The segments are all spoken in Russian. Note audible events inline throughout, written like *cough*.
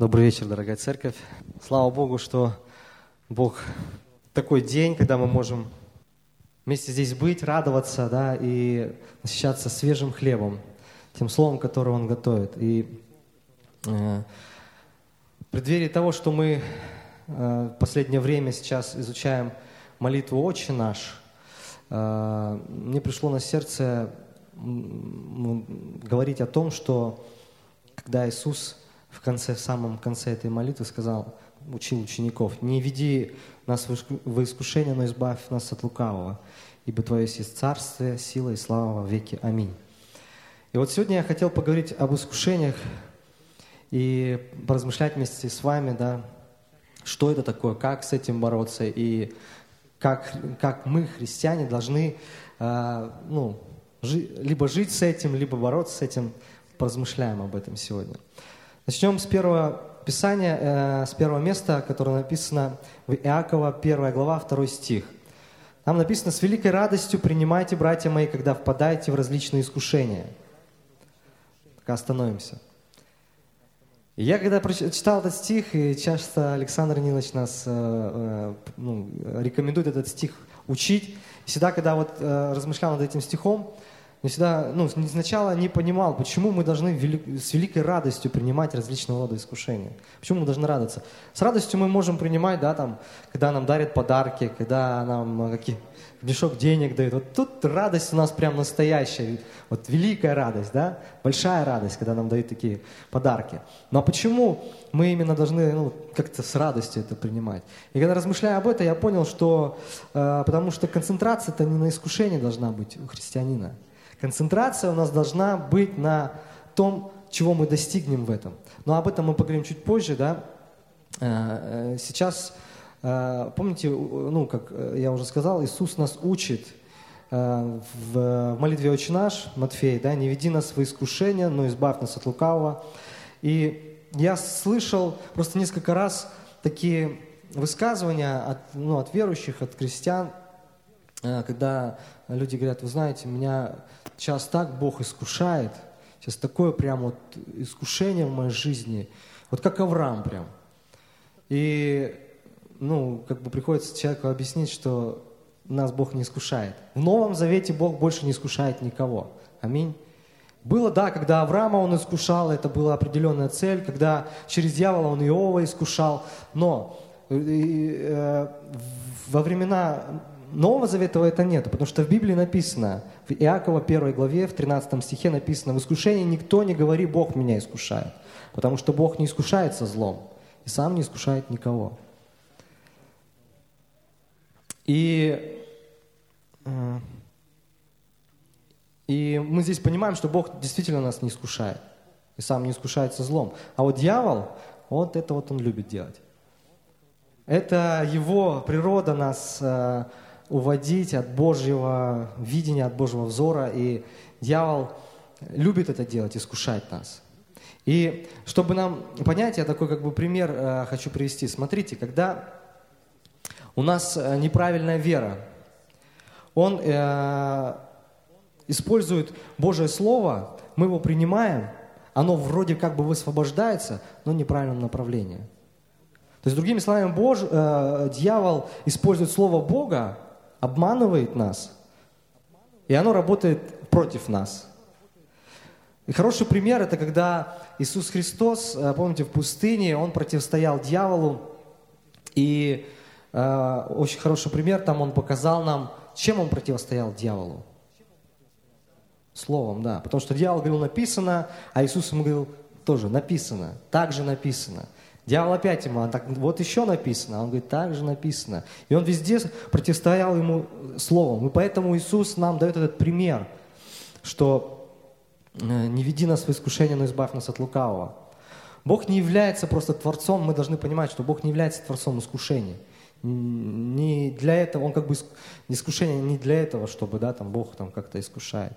Добрый вечер, дорогая церковь. Слава Богу, что Бог такой день, когда мы можем вместе здесь быть, радоваться, да, и насыщаться свежим хлебом, тем словом, которое Он готовит. И э, преддверии того, что мы э, последнее время сейчас изучаем молитву «Отче наш», э, мне пришло на сердце говорить о том, что когда Иисус в конце, в самом конце этой молитвы сказал, учил учеников, «Не веди нас в искушение, но избавь нас от лукавого, ибо Твое есть царствие, сила и слава во веки. Аминь». И вот сегодня я хотел поговорить об искушениях и поразмышлять вместе с вами, да, что это такое, как с этим бороться и как, как мы, христиане, должны э, ну, жи, либо жить с этим, либо бороться с этим. Поразмышляем об этом сегодня. Начнем с первого писания, э, с первого места, которое написано в Иакова, 1 глава, 2 стих. Там написано, «С великой радостью принимайте, братья мои, когда впадаете в различные искушения». Так остановимся. Я когда прочитал этот стих, и часто Александр Нилович нас э, э, ну, рекомендует этот стих учить, всегда, когда вот размышлял над этим стихом, я всегда, ну, сначала не понимал, почему мы должны с великой радостью принимать различного рода искушения. Почему мы должны радоваться? С радостью мы можем принимать, да, там, когда нам дарят подарки, когда нам э, какие, мешок денег дают. Вот тут радость у нас прям настоящая, вот великая радость, да, большая радость, когда нам дают такие подарки. Но почему мы именно должны ну, как-то с радостью это принимать? И когда размышляя об этом, я понял, что э, потому что концентрация-то не на искушении должна быть у христианина. Концентрация у нас должна быть на том, чего мы достигнем в этом. Но об этом мы поговорим чуть позже, да. Э, э, сейчас, э, помните, ну, как я уже сказал, Иисус нас учит в молитве «Отче наш», Матфей, да, «Не веди нас в искушение, но избавь нас от лукавого». И я слышал просто несколько раз такие высказывания от, ну, от верующих, от крестьян, когда люди говорят, вы знаете, меня сейчас так Бог искушает, сейчас такое прям вот искушение в моей жизни, вот как Авраам прям. И, ну, как бы приходится человеку объяснить, что нас Бог не искушает. В Новом Завете Бог больше не искушает никого. Аминь. Было, да, когда Авраама он искушал, это была определенная цель, когда через дьявола он Иова искушал, но э, э, во времена Нового Завета это нет, потому что в Библии написано, в Иакова 1 главе, в 13 стихе написано, «В искушении никто не говори, Бог меня искушает, потому что Бог не искушается злом и сам не искушает никого». И, э, и мы здесь понимаем, что Бог действительно нас не искушает и сам не искушается злом. А вот дьявол, вот это вот он любит делать. Это его природа нас э, уводить от Божьего видения, от Божьего взора. И дьявол любит это делать, искушать нас. И чтобы нам понять, я такой как бы пример э, хочу привести. Смотрите, когда у нас э, неправильная вера, он э, использует Божье Слово, мы его принимаем, оно вроде как бы высвобождается, но в неправильном направлении. То есть, другими словами, Бож, э, дьявол использует Слово Бога, обманывает нас, и оно работает против нас. И хороший пример это когда Иисус Христос, э, помните, в пустыне, Он противостоял дьяволу, и э, очень хороший пример, там Он показал нам, чем Он противостоял дьяволу. Словом, да. Потому что дьявол говорил написано, а Иисус ему говорил тоже написано, также написано. Дьявол опять ему, так, вот еще написано, он говорит, так же написано. И он везде противостоял ему словом. И поэтому Иисус нам дает этот пример, что э, не веди нас в искушение, но избавь нас от лукавого. Бог не является просто творцом, мы должны понимать, что Бог не является творцом искушений. Не для этого, он как бы искушение не для этого, чтобы да, там Бог там как-то искушает.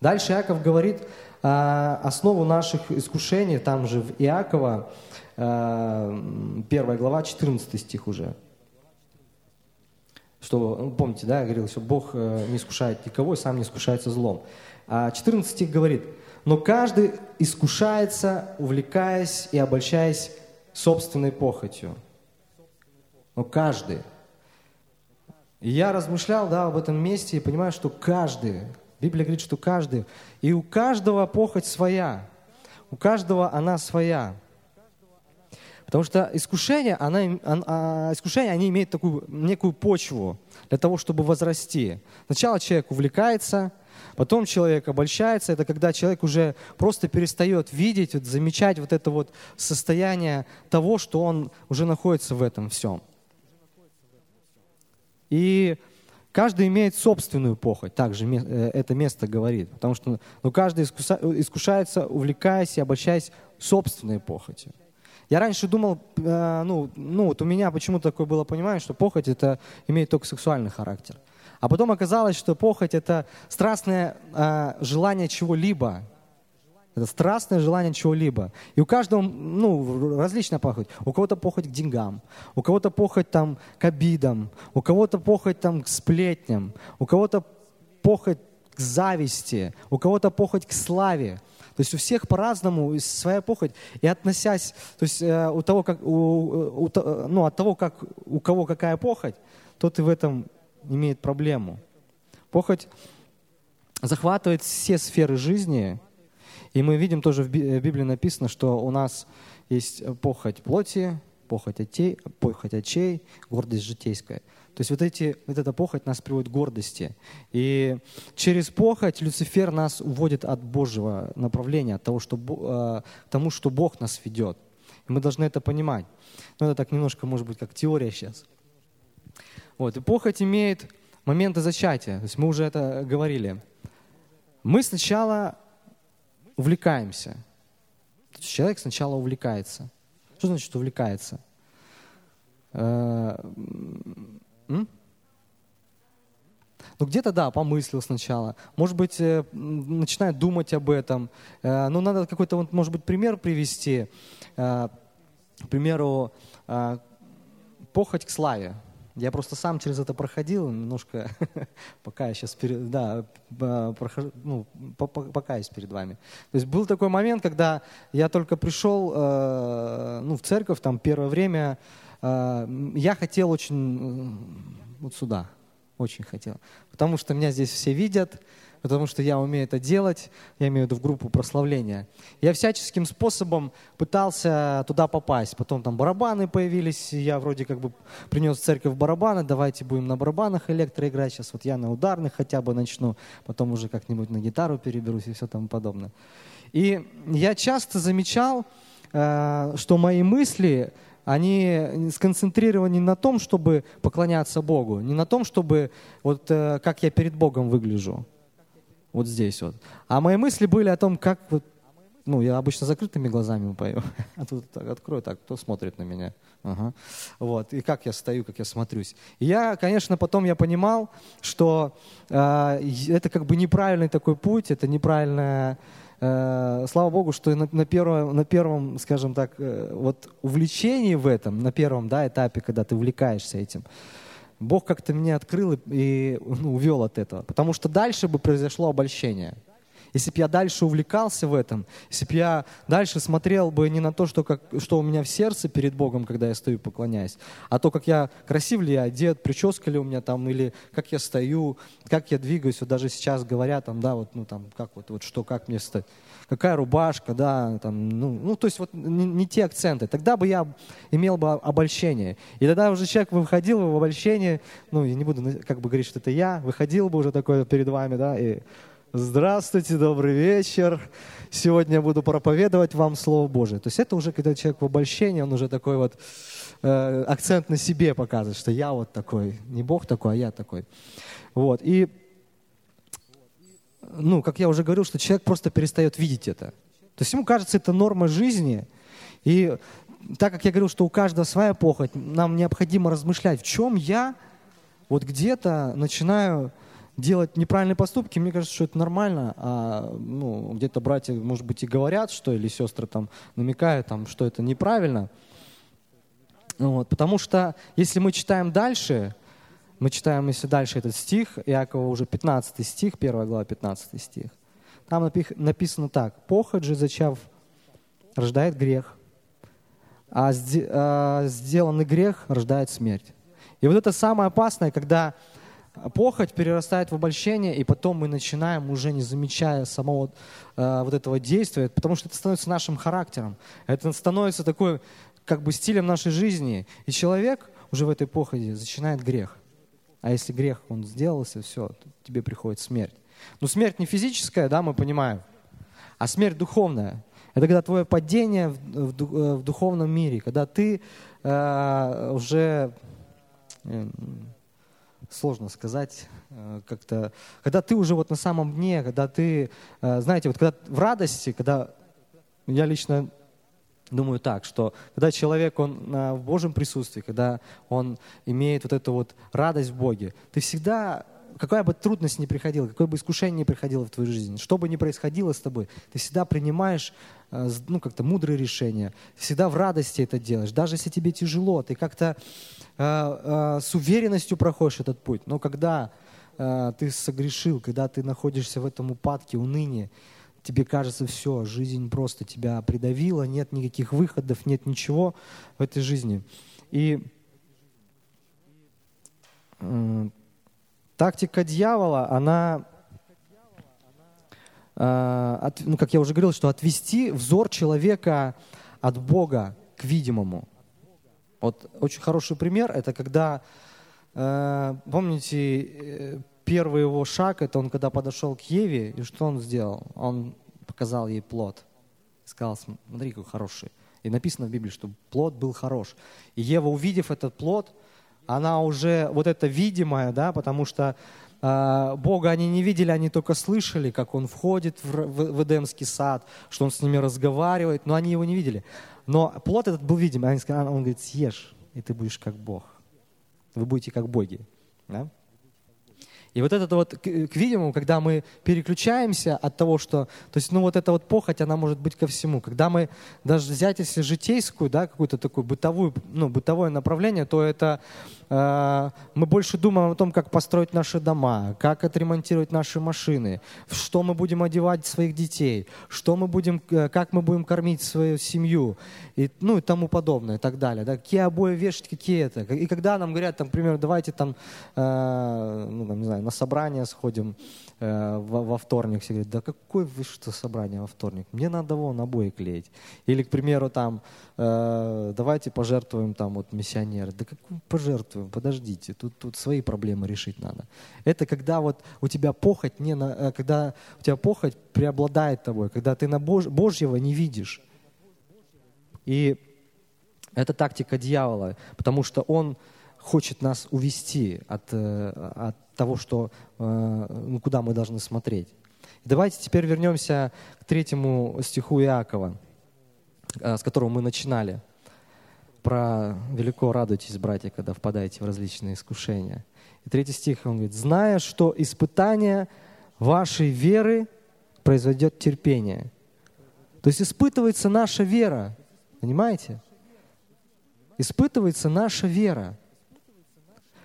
Дальше Иаков говорит э, основу наших искушений, там же в Иакова, э, 1 глава, 14 стих уже. Что, ну, помните, да, я говорил, что Бог э, не искушает никого и сам не искушается злом. А 14 стих говорит, но каждый искушается, увлекаясь и обольщаясь собственной похотью. Но каждый. И я размышлял да, об этом месте и понимаю, что каждый, Библия говорит, что каждый, и у каждого похоть своя, у каждого она своя. Потому что искушение, она, она, искушение, они имеют такую некую почву для того, чтобы возрасти. Сначала человек увлекается, потом человек обольщается. Это когда человек уже просто перестает видеть, вот, замечать вот это вот состояние того, что он уже находится в этом всем. И каждый имеет собственную похоть, также э, это место говорит. Потому что ну, каждый искушается, увлекаясь и обольщаясь собственной похотью. Я раньше думал, э, ну, ну вот у меня почему-то такое было понимание, что похоть это имеет только сексуальный характер. А потом оказалось, что похоть это страстное э, желание чего-либо. Это страстное желание чего-либо. И у каждого, ну, различная похоть. У кого-то похоть к деньгам, у кого-то похоть там к обидам, у кого-то похоть там к сплетням, у кого-то похоть к зависти, у кого-то похоть к славе. То есть у всех по-разному своя похоть. И относясь, то есть э, у того, как, у, у, ну, от того, как, у кого какая похоть, тот и в этом имеет проблему. Похоть захватывает все сферы жизни, и мы видим тоже в Библии написано, что у нас есть похоть плоти, похоть, отей, похоть очей, гордость житейская. То есть вот, эти, вот эта похоть нас приводит к гордости. И через похоть Люцифер нас уводит от Божьего направления, от того, что, э, к тому, что Бог нас ведет. И мы должны это понимать. Но это так немножко, может быть, как теория сейчас. Вот. И похоть имеет моменты зачатия. То есть мы уже это говорили. Мы сначала увлекаемся. Человек сначала увлекается. Что значит увлекается? Э, ну, где-то, да, помыслил сначала. Может быть, э, начинает думать об этом. Э, ну, надо какой-то, может быть, пример привести. К примеру, похоть к славе. Я просто сам через это проходил немножко, *laughs* пока я сейчас перед, да, прохожу, ну, покаюсь перед вами. То есть был такой момент, когда я только пришел э, ну, в церковь, там первое время, э, я хотел очень вот сюда, очень хотел, потому что меня здесь все видят, потому что я умею это делать, я имею в виду в группу прославления. Я всяческим способом пытался туда попасть. Потом там барабаны появились, я вроде как бы принес в церковь барабаны, давайте будем на барабанах электро играть, сейчас вот я на ударных хотя бы начну, потом уже как-нибудь на гитару переберусь и все тому подобное. И я часто замечал, э, что мои мысли, они сконцентрированы не на том, чтобы поклоняться Богу, не на том, чтобы вот э, как я перед Богом выгляжу, вот здесь вот. А мои мысли были о том, как вот, ну, я обычно закрытыми глазами пою, *laughs* а тут так открою, так, кто смотрит на меня? Ага. Вот, и как я стою, как я смотрюсь. И я, конечно, потом я понимал, что э, это как бы неправильный такой путь, это неправильная слава Богу, что на, на, первом, на первом, скажем так, э, вот увлечении в этом, на первом да, этапе, когда ты увлекаешься этим, Бог как-то меня открыл и ну, увел от этого. Потому что дальше бы произошло обольщение. Если бы я дальше увлекался в этом, если бы я дальше смотрел бы не на то, что, как, что у меня в сердце перед Богом, когда я стою поклоняюсь, а то, как я красив ли я одет, прическа ли у меня там, или как я стою, как я двигаюсь. Вот даже сейчас говорят, там, да, вот, ну, там, как вот, вот что, как мне стать какая рубашка, да, там, ну, ну, то есть вот не, не те акценты. Тогда бы я имел бы обольщение. И тогда уже человек выходил в обольщение, ну, я не буду как бы говорить, что это я, выходил бы уже такое перед вами, да, и здравствуйте, добрый вечер, сегодня я буду проповедовать вам Слово Божие. То есть это уже, когда человек в обольщении, он уже такой вот э, акцент на себе показывает, что я вот такой, не Бог такой, а я такой. Вот, и ну, как я уже говорил, что человек просто перестает видеть это. То есть ему кажется, это норма жизни. И так как я говорил, что у каждого своя похоть, нам необходимо размышлять, в чем я вот где-то начинаю делать неправильные поступки, мне кажется, что это нормально, а ну, где-то братья, может быть, и говорят, что, или сестры там намекают, там, что это неправильно. Вот, потому что если мы читаем дальше, мы читаем, если дальше этот стих, Иакова уже 15 стих, 1 глава, 15 стих. Там написано так. «Похоть же, зачав, рождает грех, а, а сделанный грех рождает смерть. И вот это самое опасное, когда похоть перерастает в обольщение, и потом мы начинаем, уже не замечая самого э, вот этого действия, потому что это становится нашим характером. Это становится такой, как бы, стилем нашей жизни. И человек уже в этой похоти начинает грех. А если грех, он сделался, все, тебе приходит смерть. Но смерть не физическая, да, мы понимаем, а смерть духовная. Это когда твое падение в, в, в духовном мире, когда ты э, уже э, сложно сказать, э, как-то, когда ты уже вот на самом дне, когда ты, э, знаете, вот когда в радости, когда я лично думаю так, что когда человек, он в Божьем присутствии, когда он имеет вот эту вот радость в Боге, ты всегда какая бы трудность ни приходила, какое бы искушение ни приходило в твою жизнь, что бы ни происходило с тобой, ты всегда принимаешь э, ну, как-то мудрые решения, всегда в радости это делаешь. Даже если тебе тяжело, ты как-то э, э, с уверенностью проходишь этот путь. Но когда э, ты согрешил, когда ты находишься в этом упадке, унынии, тебе кажется, все, жизнь просто тебя придавила, нет никаких выходов, нет ничего в этой жизни. И э, Тактика дьявола, она, э, ну, как я уже говорил, что отвести взор человека от Бога к видимому. Вот очень хороший пример, это когда, э, помните, э, первый его шаг, это он когда подошел к Еве, и что он сделал? Он показал ей плод. Сказал, смотри, какой хороший. И написано в Библии, что плод был хорош. И Ева, увидев этот плод, она уже вот это видимое, да, потому что Бога они не видели, они только слышали, как Он входит в, Эдемский сад, что Он с ними разговаривает, но они Его не видели. Но плод этот был видим, они сказали, Он говорит, съешь, и ты будешь как Бог. Вы будете как боги. Да? И вот это вот, к, к видимому, когда мы переключаемся от того, что, то есть, ну вот эта вот похоть, она может быть ко всему. Когда мы даже взять, если житейскую, да, какую-то такую бытовую, ну, бытовое направление, то это мы больше думаем о том, как построить наши дома, как отремонтировать наши машины, что мы будем одевать своих детей, что мы будем, э, как мы будем кормить свою семью, и, ну и тому подобное, и так далее. Да? Какие обои вешать, какие это. И когда нам говорят, там, например, давайте там, э, ну, там, не знаю, на собрание сходим, Э, во, во вторник все говорят, да какое вы что собрание во вторник? Мне надо вон обои клеить. Или, к примеру, там, э, давайте пожертвуем там вот миссионеры. Да как пожертвуем? Подождите, тут, тут свои проблемы решить надо. Это когда вот у тебя похоть, не на, э, когда у тебя похоть преобладает тобой, когда ты на Бож, Божьего не видишь. И это тактика дьявола, потому что он хочет нас увести от, э, от того, что, ну, куда мы должны смотреть. Давайте теперь вернемся к третьему стиху Иакова, с которого мы начинали. Про «велико радуйтесь, братья, когда впадаете в различные искушения». И третий стих, он говорит, «Зная, что испытание вашей веры произведет терпение». То есть испытывается наша вера, понимаете? Испытывается наша вера.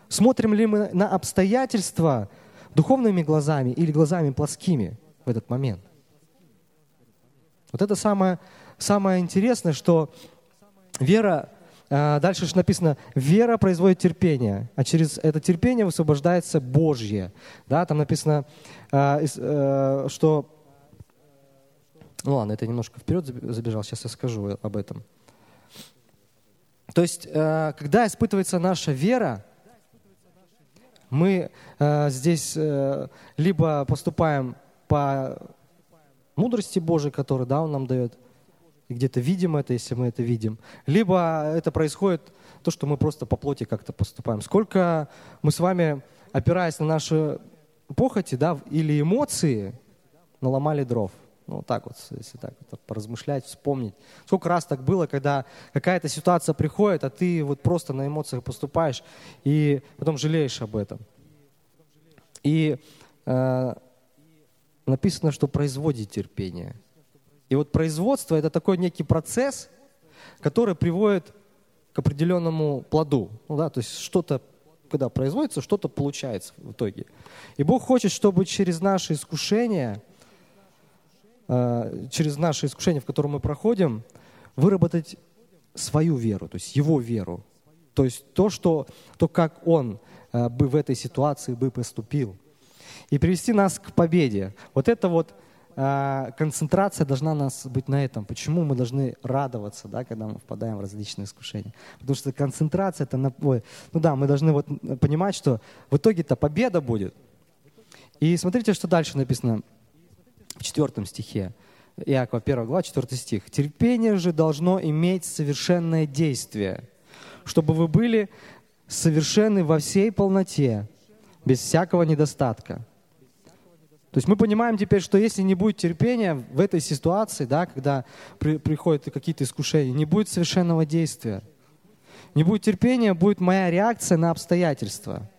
Смотрим ли мы на обстоятельства духовными глазами или глазами плоскими в этот момент? Вот это самое, самое интересное, что вера, а, дальше же написано, вера производит терпение, а через это терпение высвобождается Божье. Да, там написано, а, э, что... Ну ладно, это немножко вперед забежал, сейчас я скажу об этом. То есть, э, когда испытывается наша вера, мы э, здесь э, либо поступаем по мудрости Божией, которую да, Он нам дает, и где-то видим это, если мы это видим, либо это происходит то, что мы просто по плоти как-то поступаем. Сколько мы с вами, опираясь на наши похоти да, или эмоции, наломали дров – ну, так вот, если так вот поразмышлять, вспомнить. Сколько раз так было, когда какая-то ситуация приходит, а ты вот просто на эмоциях поступаешь и потом жалеешь об этом. И э, написано, что производит терпение. И вот производство – это такой некий процесс, который приводит к определенному плоду. Ну, да, то есть что-то, когда производится, что-то получается в итоге. И Бог хочет, чтобы через наши искушения – Э, через наши искушения, в которые мы проходим, выработать свою веру, то есть его веру. То есть то, что, то как он э, бы в этой ситуации бы поступил. И привести нас к победе. Вот это вот концентрация должна нас быть на этом. Почему мы должны радоваться, да, когда мы впадаем в различные искушения? Потому что концентрация это на, ой, ну да, мы должны вот понимать, что в итоге-то победа будет. И смотрите, что дальше написано в четвертом стихе. Иакова 1 глава, 4 стих. «Терпение же должно иметь совершенное действие, чтобы вы были совершенны во всей полноте, без всякого недостатка». То есть мы понимаем теперь, что если не будет терпения в этой ситуации, да, когда при, приходят какие-то искушения, не будет совершенного действия. Не будет терпения, будет моя реакция на обстоятельства,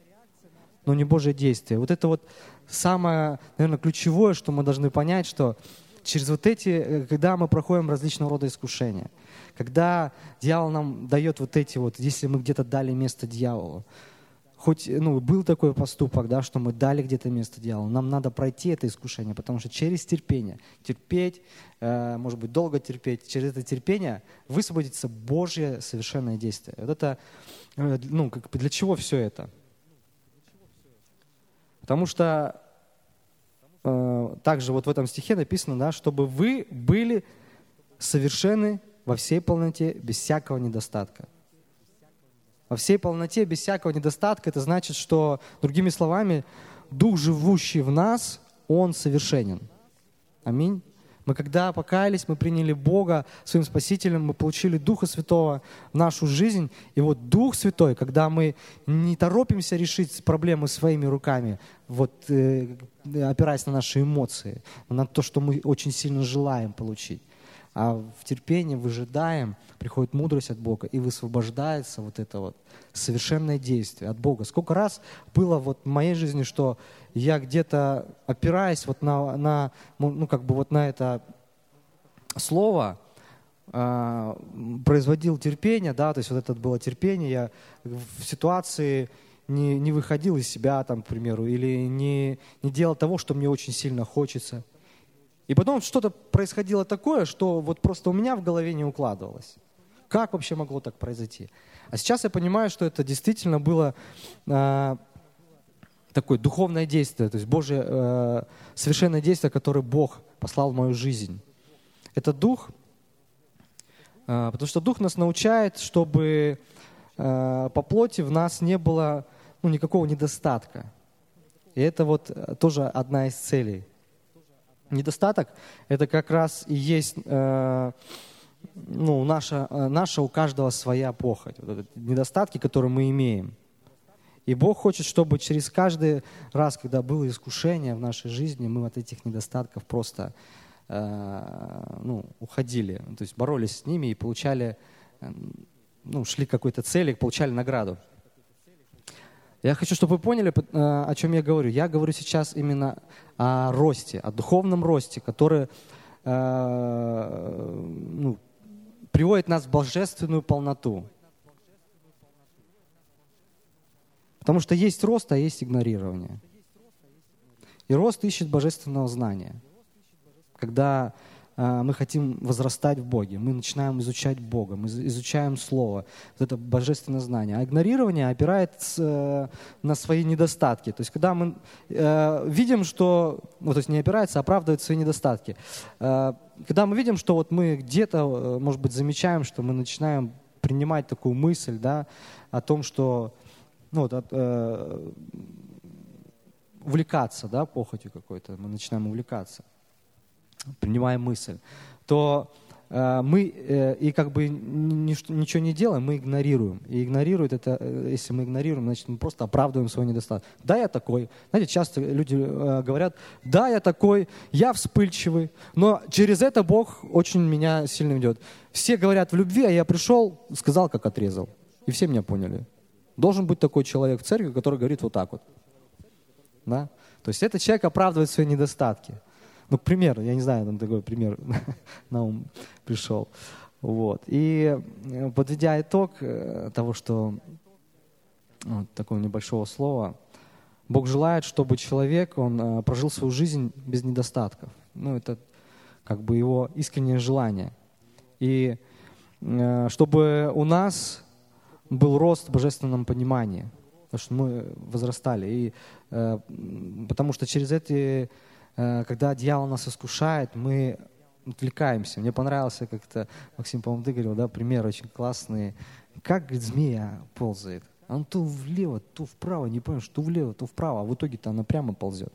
но не Божье действие. Вот это вот самое, наверное, ключевое, что мы должны понять, что через вот эти, э, когда мы проходим различного рода искушения, когда дьявол нам дает вот эти вот, если мы где-то дали место дьяволу, хоть ну, был такой поступок, да, что мы дали где-то место дьяволу, нам надо пройти это искушение, потому что через терпение, терпеть, э, может быть, долго терпеть, через это терпение высвободится Божье совершенное действие. Вот это, э, ну, как, для чего все это? Потому что Э, также вот в этом стихе написано, да, чтобы вы были совершенны во всей полноте, без всякого недостатка. Во всей полноте, без всякого недостатка, это значит, что, другими словами, Дух, живущий в нас, Он совершенен. Аминь. Мы когда покаялись, мы приняли Бога своим Спасителем, мы получили Духа Святого в нашу жизнь. И вот Дух Святой, когда мы не торопимся решить проблемы своими руками, вот, э, опираясь на наши эмоции, на то, что мы очень сильно желаем получить, а в терпении выжидаем, приходит мудрость от Бога, и высвобождается вот это вот совершенное действие от Бога. Сколько раз было вот в моей жизни, что я где-то опираясь вот на, на ну как бы вот на это слово, э, производил терпение, да, то есть вот это было терпение, я в ситуации не, не выходил из себя, там, к примеру, или не, не делал того, что мне очень сильно хочется. И потом что-то происходило такое, что вот просто у меня в голове не укладывалось. Как вообще могло так произойти? А сейчас я понимаю, что это действительно было э, такое духовное действие, то есть Божье э, совершенное действие, которое Бог послал в мою жизнь. Это Дух, э, потому что Дух нас научает, чтобы э, по плоти в нас не было ну, никакого недостатка. И это вот э, тоже одна из целей недостаток – это как раз и есть э, ну, наша, э, наша у каждого своя похоть. Вот недостатки, которые мы имеем. И Бог хочет, чтобы через каждый раз, когда было искушение в нашей жизни, мы от этих недостатков просто э, ну, уходили. То есть боролись с ними и получали, ну, шли к какой-то цели, получали награду. Я хочу, чтобы вы поняли, э, о чем я говорю. Я говорю сейчас именно о росте, о духовном росте, который э, ну, приводит нас в божественную полноту. Потому что есть рост, а есть игнорирование. И рост ищет божественного знания. Когда мы хотим возрастать в Боге, мы начинаем изучать Бога, мы изучаем Слово, вот это божественное знание. А игнорирование опирается э, на свои недостатки. То есть когда мы э, видим, что, ну, то есть не опирается, а оправдывает свои недостатки. Э, когда мы видим, что вот мы где-то, может быть, замечаем, что мы начинаем принимать такую мысль, да, о том, что ну, вот, увлекаться, да, похотью какой-то, мы начинаем увлекаться принимаем мысль, то э, мы э, и как бы ничего не делаем, мы игнорируем. И игнорирует это, э, если мы игнорируем, значит, мы просто оправдываем свой недостаток. Да, я такой. Знаете, часто люди говорят, да, я такой, я вспыльчивый, но через это Бог очень меня сильно ведет. Все говорят в любви, а я пришел, сказал, как отрезал. И все меня поняли. Должен быть такой человек в церкви, который говорит вот так вот. Да? То есть этот человек оправдывает свои недостатки. Ну, к примеру, я не знаю, там такой пример *laughs* на ум пришел. Вот. И э, подведя итог э, того, что вот такого небольшого слова, Бог желает, чтобы человек, он э, прожил свою жизнь без недостатков. Ну, это как бы его искреннее желание. И э, чтобы у нас был рост в божественном понимании, потому что мы возрастали. И, э, потому что через эти, э, когда дьявол нас искушает, мы отвлекаемся. Мне понравился как-то, Максим, по-моему, ты говорил, да, пример очень классный. Как, говорит, змея ползает. Он то влево, то вправо, не понимаешь, то влево, то вправо, а в итоге-то она прямо ползет.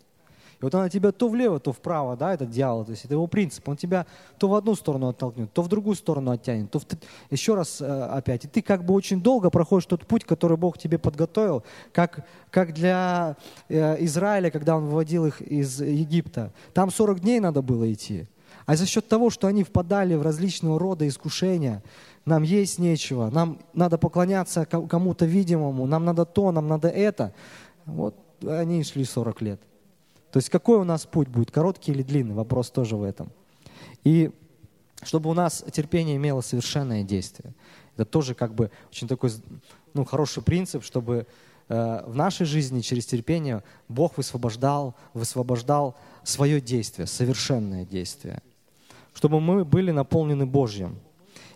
Вот она тебя то влево, то вправо, да, этот дьявол, то есть это его принцип. Он тебя то в одну сторону оттолкнет, то в другую сторону оттянет, то в... еще раз э, опять. И ты как бы очень долго проходишь тот путь, который Бог тебе подготовил, как, как для э, Израиля, когда Он выводил их из Египта. Там 40 дней надо было идти. А за счет того, что они впадали в различного рода искушения, нам есть нечего, нам надо поклоняться кому-то видимому, нам надо то, нам надо это. Вот они шли 40 лет. То есть какой у нас путь будет, короткий или длинный, вопрос тоже в этом. И чтобы у нас терпение имело совершенное действие. Это тоже как бы очень такой ну, хороший принцип, чтобы э, в нашей жизни через терпение Бог высвобождал, высвобождал свое действие, совершенное действие. Чтобы мы были наполнены Божьим.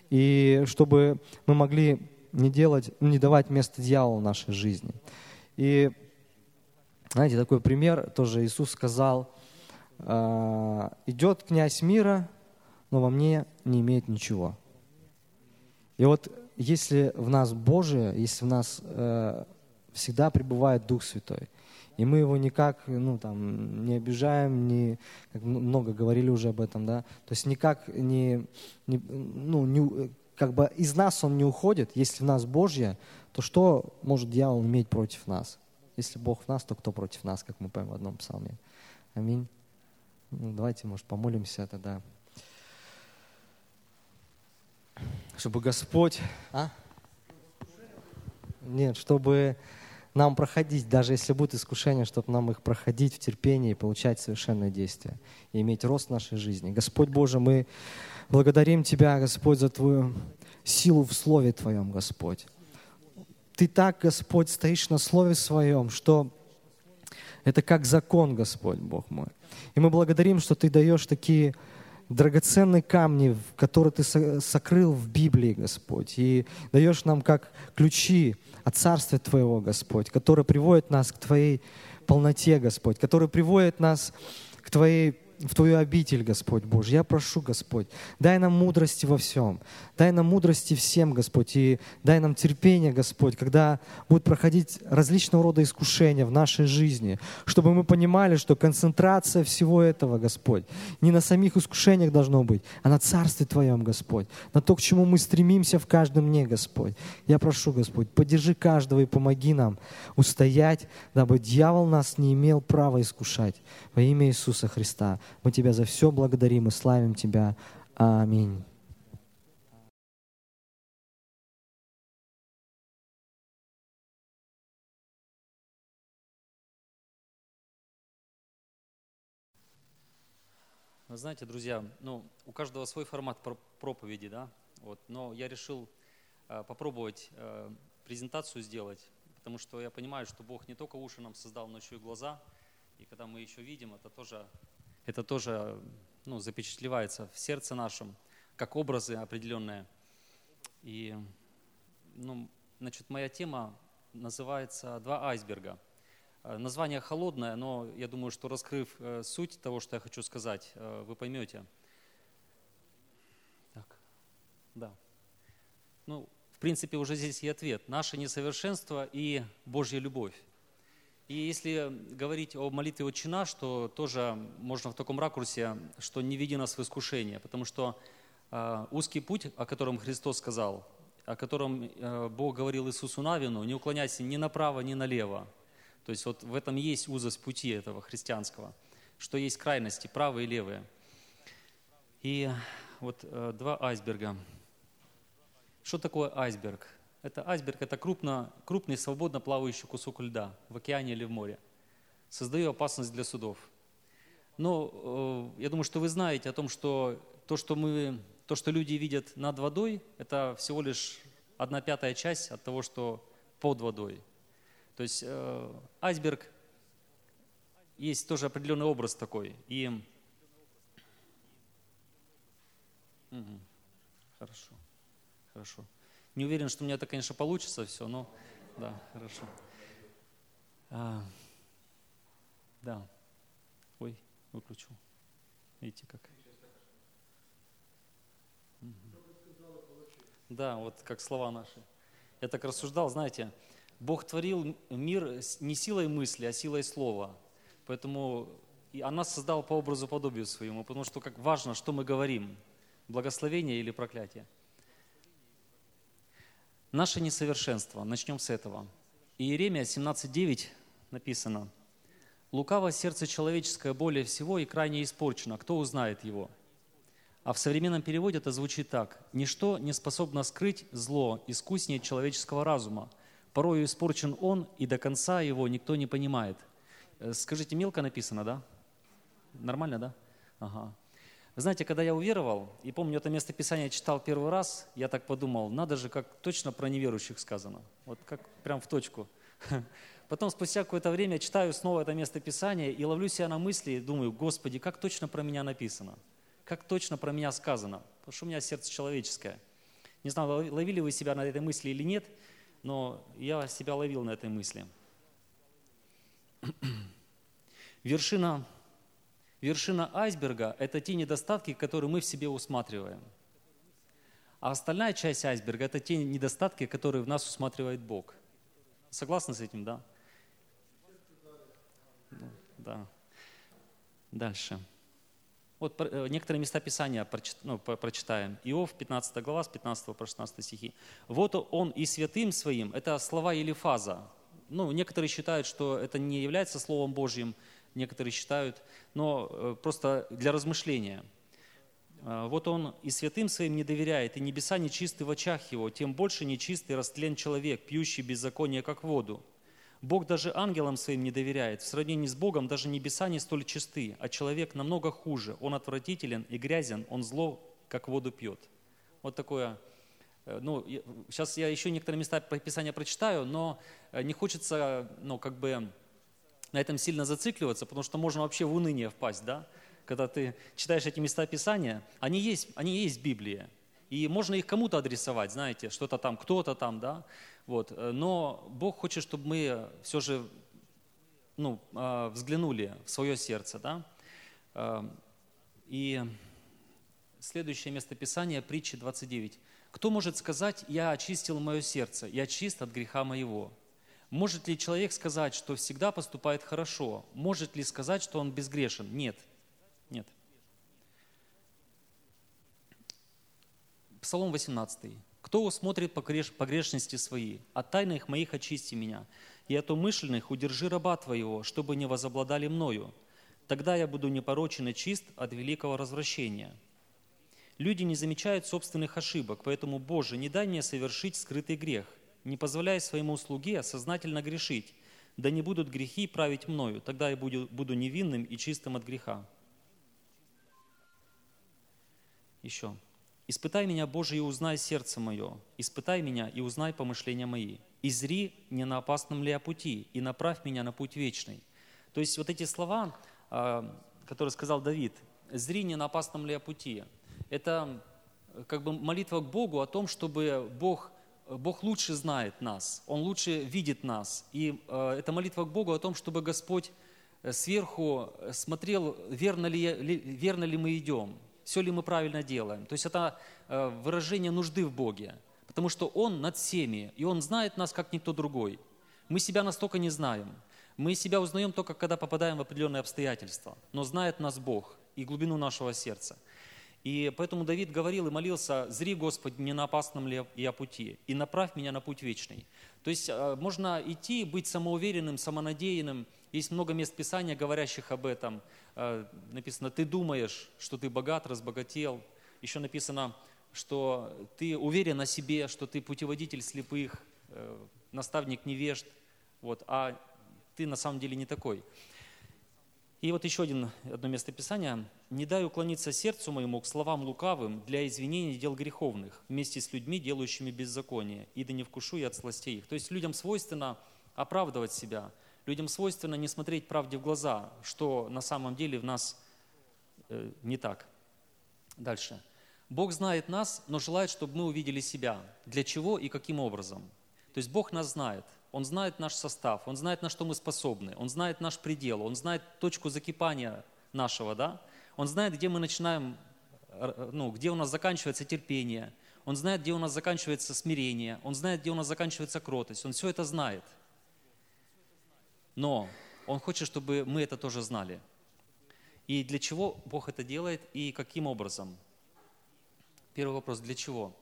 И чтобы мы могли не делать, не давать место дьяволу в нашей жизни. И знаете, такой пример тоже Иисус сказал, «А, идет князь мира, но во мне не имеет ничего. И вот если в нас Божие, если в нас э, всегда пребывает Дух Святой, и мы его никак ну, там, не обижаем, не, как много говорили уже об этом, да, то есть никак не, не, ну, не, как бы из нас он не уходит, если в нас Божье, то что может дьявол иметь против нас? Если Бог в нас, то кто против нас, как мы поем в одном псалме. Аминь. Ну, давайте, может, помолимся тогда. Чтобы Господь... А? Нет, чтобы нам проходить, даже если будет искушение, чтобы нам их проходить в терпении и получать совершенное действие, и иметь рост в нашей жизни. Господь Боже, мы благодарим Тебя, Господь, за Твою силу в Слове Твоем, Господь. Ты так, Господь, стоишь на Слове Своем, что это как закон, Господь, Бог мой. И мы благодарим, что Ты даешь такие драгоценные камни, которые Ты сокрыл в Библии, Господь, и даешь нам как ключи от Царствия Твоего, Господь, которые приводят нас к Твоей полноте, Господь, которые приводят нас к Твоей в Твою обитель, Господь Боже. Я прошу, Господь, дай нам мудрости во всем. Дай нам мудрости всем, Господь, и дай нам терпение, Господь, когда будут проходить различного рода искушения в нашей жизни, чтобы мы понимали, что концентрация всего этого, Господь, не на самих искушениях должно быть, а на Царстве Твоем, Господь, на то, к чему мы стремимся в каждом дне, Господь. Я прошу, Господь, поддержи каждого и помоги нам устоять, дабы дьявол нас не имел права искушать. Во имя Иисуса Христа. Мы Тебя за все благодарим и славим Тебя. Аминь. Вы знаете, друзья, ну, у каждого свой формат проповеди, да, вот, но я решил э, попробовать э, презентацию сделать, потому что я понимаю, что Бог не только уши нам создал, но еще и глаза, и когда мы еще видим, это тоже это тоже ну, запечатлевается в сердце нашем, как образы определенные. И, ну, значит, моя тема называется «Два айсберга». Э, название холодное, но я думаю, что раскрыв э, суть того, что я хочу сказать, э, вы поймете. Так, да. Ну, в принципе, уже здесь и ответ. Наше несовершенство и Божья любовь. И если говорить о молитве «Отче наш», то тоже можно в таком ракурсе, что не веди нас в искушение, потому что э, узкий путь, о котором Христос сказал, о котором э, Бог говорил Иисусу Навину, не уклоняйся ни направо, ни налево. То есть вот в этом есть узость пути этого христианского, что есть крайности, правые и левые. И вот э, два айсберга. Что такое айсберг? Это айсберг, это крупно, крупный свободно плавающий кусок льда в океане или в море. Создаю опасность для судов. Но э, я думаю, что вы знаете о том, что то, что, мы, то, что люди видят над водой, это всего лишь одна пятая часть от того, что под водой. То есть э, айсберг есть тоже определенный образ такой. И угу. хорошо. хорошо. Не уверен, что у меня это, конечно, получится все, но да, хорошо. А, да. Ой, выключил. Видите как? Да, вот как слова наши. Я так рассуждал, знаете, Бог творил мир не силой мысли, а силой слова. Поэтому и она создала по образу подобию своему, потому что как важно, что мы говорим, благословение или проклятие. Наше несовершенство, начнем с этого. Иеремия 17.9 написано, «Лукаво сердце человеческое более всего и крайне испорчено, кто узнает его?» А в современном переводе это звучит так. «Ничто не способно скрыть зло искуснее человеческого разума. Порою испорчен он, и до конца его никто не понимает». Э, скажите, мелко написано, да? Нормально, да? Ага. Знаете, когда я уверовал, и помню, это место Писания читал первый раз, я так подумал, надо же, как точно про неверующих сказано. Вот как прям в точку. *laughs* Потом спустя какое-то время читаю снова это место Писания и ловлю себя на мысли и думаю, Господи, как точно про меня написано, как точно про меня сказано, потому что у меня сердце человеческое. Не знаю, ловили вы себя на этой мысли или нет, но я себя ловил на этой мысли. *clears throat* Вершина Вершина айсберга – это те недостатки, которые мы в себе усматриваем. А остальная часть айсберга – это те недостатки, которые в нас усматривает Бог. Согласны с этим, да? Да. Дальше. Вот э, некоторые места Писания ну, прочитаем. Иов, 15 глава, с 15 по 16 стихи. «Вот он и святым своим» – это слова Елифаза. Ну, некоторые считают, что это не является Словом Божьим, некоторые считают, но э, просто для размышления. А, вот он и святым своим не доверяет, и небеса нечисты в очах его, тем больше нечистый растлен человек, пьющий беззаконие, как воду. Бог даже ангелам своим не доверяет. В сравнении с Богом даже небеса не столь чисты, а человек намного хуже. Он отвратителен и грязен, он зло, как воду пьет. Вот такое э, ну, сейчас я еще некоторые места Писания прочитаю, но э, не хочется, ну, как бы на этом сильно зацикливаться, потому что можно вообще в уныние впасть, да? Когда ты читаешь эти места Писания, они есть, они есть в Библии. И можно их кому-то адресовать, знаете, что-то там, кто-то там, да? Вот. Но Бог хочет, чтобы мы все же ну, а, взглянули в свое сердце, да? А, и следующее место Писания, притча 29. «Кто может сказать, я очистил мое сердце, я чист от греха моего?» Может ли человек сказать, что всегда поступает хорошо? Может ли сказать, что он безгрешен? Нет. Нет. Псалом 18. «Кто усмотрит погрешности свои? От тайных моих очисти меня, и от умышленных удержи раба твоего, чтобы не возобладали мною. Тогда я буду непорочен и чист от великого развращения». Люди не замечают собственных ошибок, поэтому, Боже, не дай мне совершить скрытый грех не позволяя своему слуге сознательно грешить, да не будут грехи править мною, тогда я буду, буду невинным и чистым от греха. Еще. «Испытай меня, Боже, и узнай сердце мое, испытай меня и узнай помышления мои. И зри, не на опасном ли я пути, и направь меня на путь вечный». То есть вот эти слова, а, которые сказал Давид, «Зри, не на опасном ли я пути», это как бы молитва к Богу о том, чтобы Бог Бог лучше знает нас, Он лучше видит нас. И э, это молитва к Богу о том, чтобы Господь э, сверху смотрел, верно ли, верно ли мы идем, все ли мы правильно делаем. То есть это э, выражение нужды в Боге, потому что Он над всеми, и Он знает нас, как никто другой. Мы себя настолько не знаем. Мы себя узнаем только, когда попадаем в определенные обстоятельства. Но знает нас Бог и глубину нашего сердца. И поэтому Давид говорил и молился, «Зри, Господи, не на опасном ли я пути, и направь меня на путь вечный». То есть э, можно идти, быть самоуверенным, самонадеянным. Есть много мест Писания, говорящих об этом. Э, написано, ты думаешь, что ты богат, разбогател. Еще написано, что ты уверен о себе, что ты путеводитель слепых, э, наставник невежд, вот, а ты на самом деле не такой. И вот еще один, одно место Писания. «Не дай уклониться сердцу моему к словам лукавым для извинения дел греховных, вместе с людьми, делающими беззаконие, и да не вкушу я от сластей их». То есть людям свойственно оправдывать себя, людям свойственно не смотреть правде в глаза, что на самом деле в нас э, не так. Дальше. Бог знает нас, но желает, чтобы мы увидели себя. Для чего и каким образом? То есть Бог нас знает. Он знает наш состав, Он знает, на что мы способны, Он знает наш предел, Он знает точку закипания нашего, да? Он знает, где мы начинаем, э, ну, где у нас заканчивается терпение, Он знает, где у нас заканчивается смирение, Он знает, где у нас заканчивается кротость, Он все это знает. Но Он хочет, чтобы мы это тоже знали. И для чего Бог это делает и каким образом? Первый вопрос, для чего?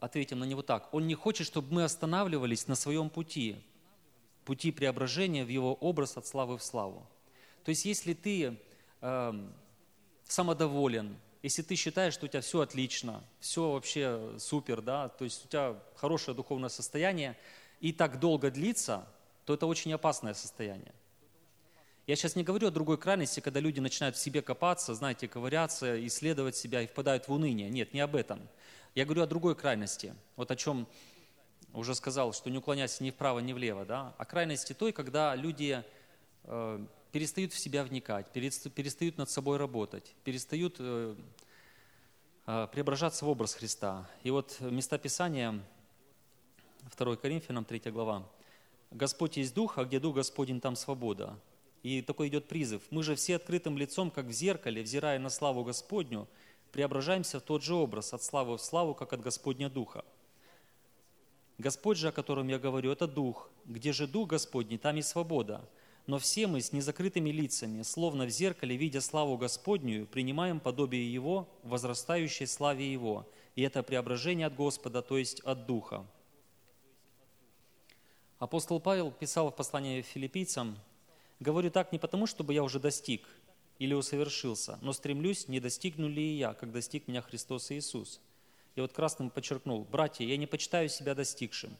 Ответим на него так. Он не хочет, чтобы мы останавливались на своем пути, пути преображения в его образ от славы в славу. То есть если ты э, самодоволен, если ты считаешь, что у тебя все отлично, все вообще супер, да, то есть у тебя хорошее духовное состояние, и так долго длится, то это очень опасное состояние. Я сейчас не говорю о другой крайности, когда люди начинают в себе копаться, знаете, ковыряться, исследовать себя и впадают в уныние. Нет, не об этом. Я говорю о другой крайности, вот о чем уже сказал, что не уклоняйся ни вправо, ни влево, да, о крайности той, когда люди э, перестают в себя вникать, перестают над собой работать, перестают э, э, преображаться в образ Христа. И вот места Писания, 2 Коринфянам, 3 глава. «Господь есть Дух, а где Дух Господень, там свобода». И такой идет призыв. «Мы же все открытым лицом, как в зеркале, взирая на славу Господню, преображаемся в тот же образ, от славы в славу, как от Господня Духа. Господь же, о котором я говорю, это Дух. Где же Дух Господний, там и свобода. Но все мы с незакрытыми лицами, словно в зеркале, видя славу Господнюю, принимаем подобие Его, возрастающей славе Его. И это преображение от Господа, то есть от Духа. Апостол Павел писал в послании филиппийцам, «Говорю так не потому, чтобы я уже достиг, или усовершился, но стремлюсь, не достигну ли и я, как достиг меня Христос Иисус. И вот красным подчеркнул, братья, я не почитаю себя достигшим,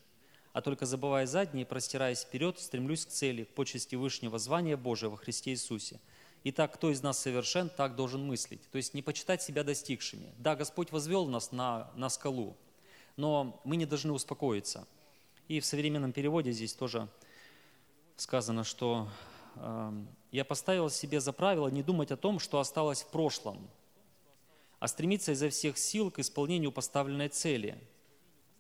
а только забывая задние, простираясь вперед, стремлюсь к цели, к почести Вышнего звания Божия во Христе Иисусе. Итак, кто из нас совершен, так должен мыслить. То есть не почитать себя достигшими. Да, Господь возвел нас на, на скалу, но мы не должны успокоиться. И в современном переводе здесь тоже сказано, что я поставил себе за правило не думать о том, что осталось в прошлом, а стремиться изо всех сил к исполнению поставленной цели,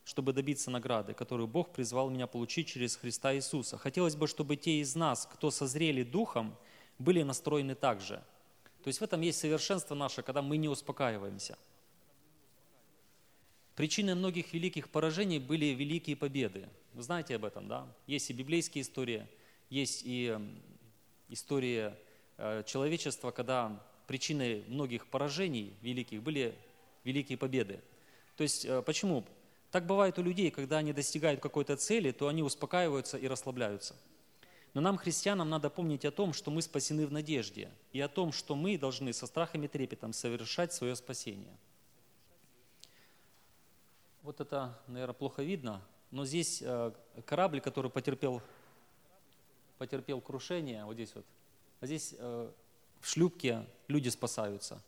чтобы добиться награды, которую Бог призвал меня получить через Христа Иисуса. Хотелось бы, чтобы те из нас, кто созрели духом, были настроены так же. То есть в этом есть совершенство наше, когда мы не успокаиваемся. Причиной многих великих поражений были великие победы. Вы знаете об этом, да? Есть и библейские истории, есть и истории э, человечества, когда причиной многих поражений великих были великие победы. То есть э, почему? Так бывает у людей, когда они достигают какой-то цели, то они успокаиваются и расслабляются. Но нам, христианам, надо помнить о том, что мы спасены в надежде, и о том, что мы должны со страхом и трепетом совершать свое спасение. Вот это, наверное, плохо видно, но здесь э, корабль, который потерпел потерпел крушение, вот здесь вот, а здесь э, в шлюпке люди спасаются.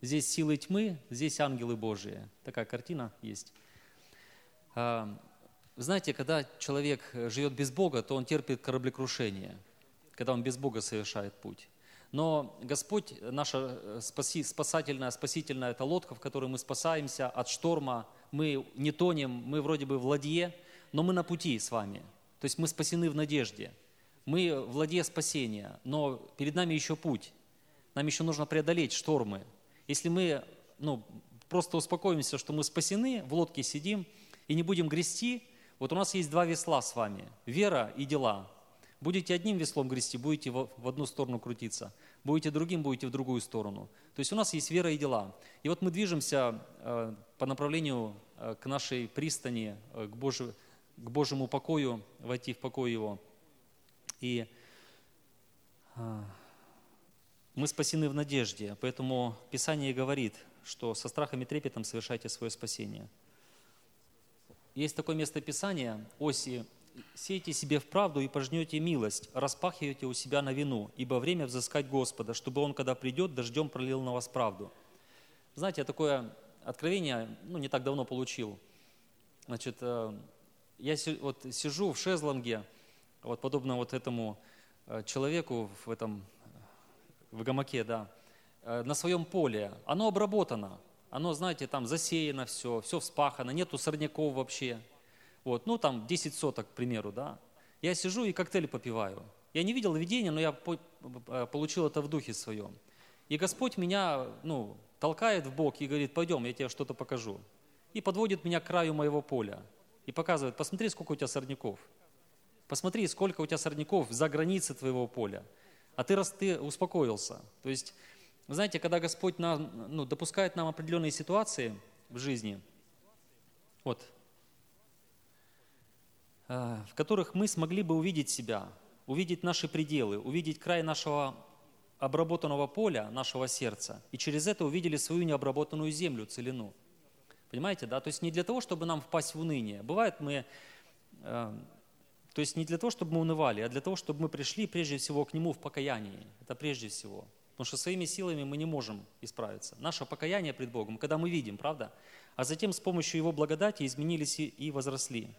Здесь силы тьмы, здесь ангелы Божии. Такая картина есть. Э, знаете, когда человек живет без Бога, то он терпит кораблекрушение, когда он без Бога совершает путь. Но Господь, наша э, спаси, спасательная, спасительная, это лодка, в которой мы спасаемся от шторма, мы не тонем, мы вроде бы в ладье, но мы на пути с вами. То есть мы спасены в надежде. Мы в ладье спасения, но перед нами еще путь. Нам еще нужно преодолеть штормы. Если мы ну, просто успокоимся, что мы спасены, в лодке сидим и не будем грести, вот у нас есть два весла с вами – вера и дела. Будете одним веслом грести, будете в одну сторону крутиться, будете другим, будете в другую сторону. То есть у нас есть вера и дела. И вот мы движемся э, по направлению э, к нашей пристани, э, к, Божию, к Божьему покою, войти в покой Его – и а, мы спасены в надежде, поэтому Писание говорит, что со страхом и трепетом совершайте свое спасение. Есть такое место Писания, Оси, «Сейте себе в правду и пожнете милость, распахивайте у себя на вину, ибо время взыскать Господа, чтобы Он, когда придет, дождем пролил на вас правду». Знаете, я такое откровение ну, не так давно получил. Значит, э, я вот сижу в шезлонге, вот подобно вот этому э, человеку в этом в гамаке, да, э, на своем поле, оно обработано. оно, знаете, там засеяно все, все вспахано, нету сорняков вообще. Вот, ну там 10 соток, к примеру, да. Я сижу и коктейли попиваю. Я не видел видения, но я э, получил это в духе своем. И Господь меня, ну, толкает в бок и говорит, пойдем, я тебе что-то покажу. И подводит меня к краю моего поля. И показывает, посмотри, сколько у тебя сорняков. Посмотри, сколько у тебя сорняков за границей твоего поля. А ты, раз ты успокоился. То есть, вы знаете, когда Господь нам, ну, допускает нам определенные ситуации в жизни, вот, э, в которых мы смогли бы увидеть себя, увидеть наши пределы, увидеть край нашего обработанного поля, нашего сердца, и через это увидели свою необработанную землю, целину. Понимаете, да? То есть не для того, чтобы нам впасть в уныние. Бывает мы, э, то есть не для того, чтобы мы унывали, а для того, чтобы мы пришли прежде всего к Нему в покаянии. Это прежде всего. Потому что своими силами мы не можем исправиться. Наше покаяние пред Богом, когда мы видим, правда? А затем с помощью Его благодати изменились и возросли.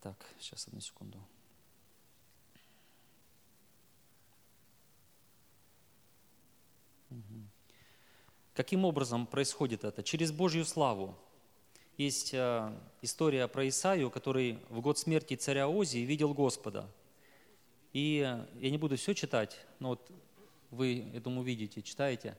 Так, сейчас одну секунду. Каким образом происходит это? Через Божью славу. Есть э, история про Исаию, который в год смерти царя Ози видел Господа. И я не буду все читать, но вот вы, я думаю, видите, читаете.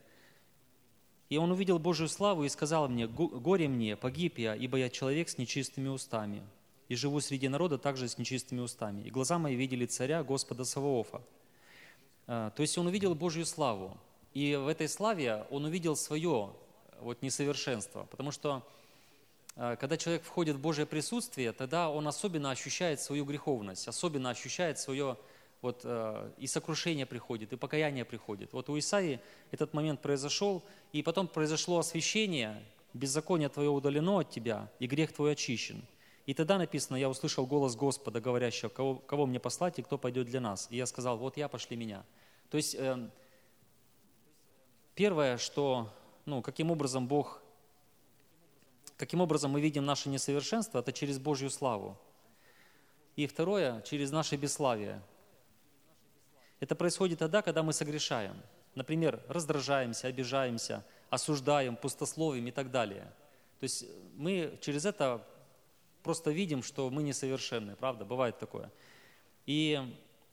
И он увидел Божью славу и сказал мне, «Горе мне, погиб я, ибо я человек с нечистыми устами, и живу среди народа также с нечистыми устами. И глаза мои видели царя Господа Саваофа». А, то есть он увидел Божью славу. И в этой славе он увидел свое вот, несовершенство. Потому что а, когда человек входит в Божье присутствие, тогда он особенно ощущает свою греховность, особенно ощущает свое вот, а, и сокрушение приходит, и покаяние приходит. Вот у Исаии этот момент произошел, и потом произошло освящение, беззаконие твое удалено от тебя, и грех твой очищен. И тогда написано, я услышал голос Господа, говорящего, кого, кого мне послать и кто пойдет для нас. И я сказал, вот я, пошли меня. То есть э, первое, что, ну, каким образом Бог, каким образом мы видим наше несовершенство, это через Божью славу. И второе, через наше бесславие. Это происходит тогда, когда мы согрешаем. Например, раздражаемся, обижаемся, осуждаем, пустословим и так далее. То есть мы через это просто видим, что мы несовершенны, правда? Бывает такое. И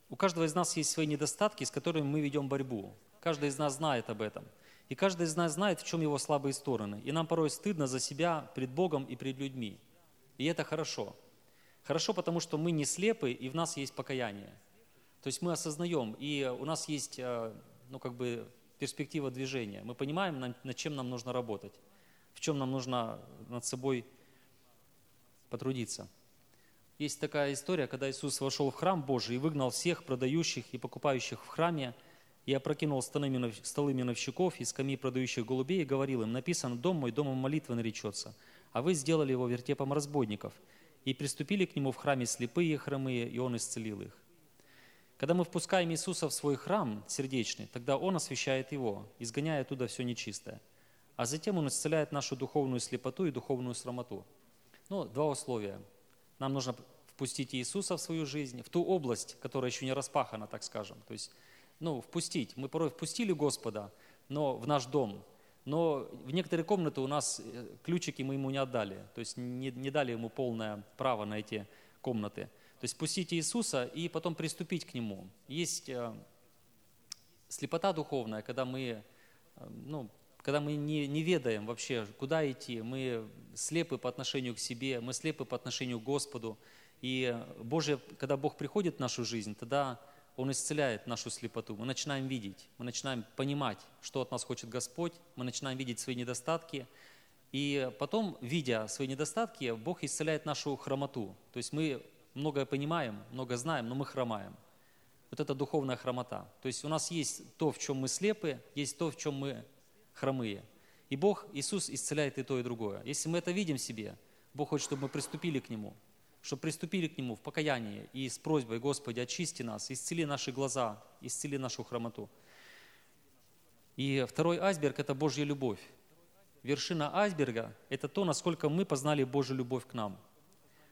у каждого из нас есть свои недостатки, с которыми мы ведем борьбу. Каждый из нас знает об этом. И каждый из нас знает, в чем его слабые стороны. И нам порой стыдно за себя пред Богом и пред людьми. И это хорошо. Хорошо, потому что мы не слепы, и в нас есть покаяние. То есть мы осознаем, и у нас есть э, ну, как бы перспектива движения. Мы понимаем, над чем нам нужно работать, в чем нам нужно над собой потрудиться. Есть такая история, когда Иисус вошел в храм Божий и выгнал всех продающих и покупающих в храме, и опрокинул столы миновщиков и скамьи продающих голубей и говорил им, написано, дом мой домом молитвы наречется, а вы сделали его вертепом разбойников. И приступили к нему в храме слепые и хромые, и он исцелил их. Когда мы впускаем Иисуса в свой храм сердечный, тогда Он освящает его, изгоняя оттуда все нечистое. А затем Он исцеляет нашу духовную слепоту и духовную срамоту – ну, два условия. Нам нужно впустить Иисуса в свою жизнь, в ту область, которая еще не распахана, так скажем. То есть, ну, впустить. Мы порой впустили Господа, но в наш дом. Но в некоторые комнаты у нас э, ключики мы ему не отдали. То есть не, не дали ему полное право на эти комнаты. То есть пустить Иисуса и потом приступить к Нему. Есть э, слепота духовная, когда мы э, ну, когда мы не, не ведаем вообще, куда идти, мы слепы по отношению к себе, мы слепы по отношению к Господу. И Божье, когда Бог приходит в нашу жизнь, тогда Он исцеляет нашу слепоту. Мы начинаем видеть, мы начинаем понимать, что от нас хочет Господь, мы начинаем видеть свои недостатки. И потом, видя свои недостатки, Бог исцеляет нашу хромоту. То есть мы многое понимаем, много знаем, но мы хромаем. Вот это духовная хромота. То есть у нас есть то, в чем мы слепы, есть то, в чем мы хромые. И Бог, Иисус исцеляет и то, и другое. Если мы это видим в себе, Бог хочет, чтобы мы приступили к Нему, чтобы приступили к Нему в покаянии и с просьбой, Господи, очисти нас, исцели наши глаза, исцели нашу хромоту. И второй айсберг – это Божья любовь. Вершина айсберга – это то, насколько мы познали Божью любовь к нам.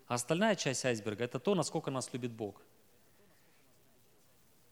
А остальная часть айсберга – это то, насколько нас любит Бог.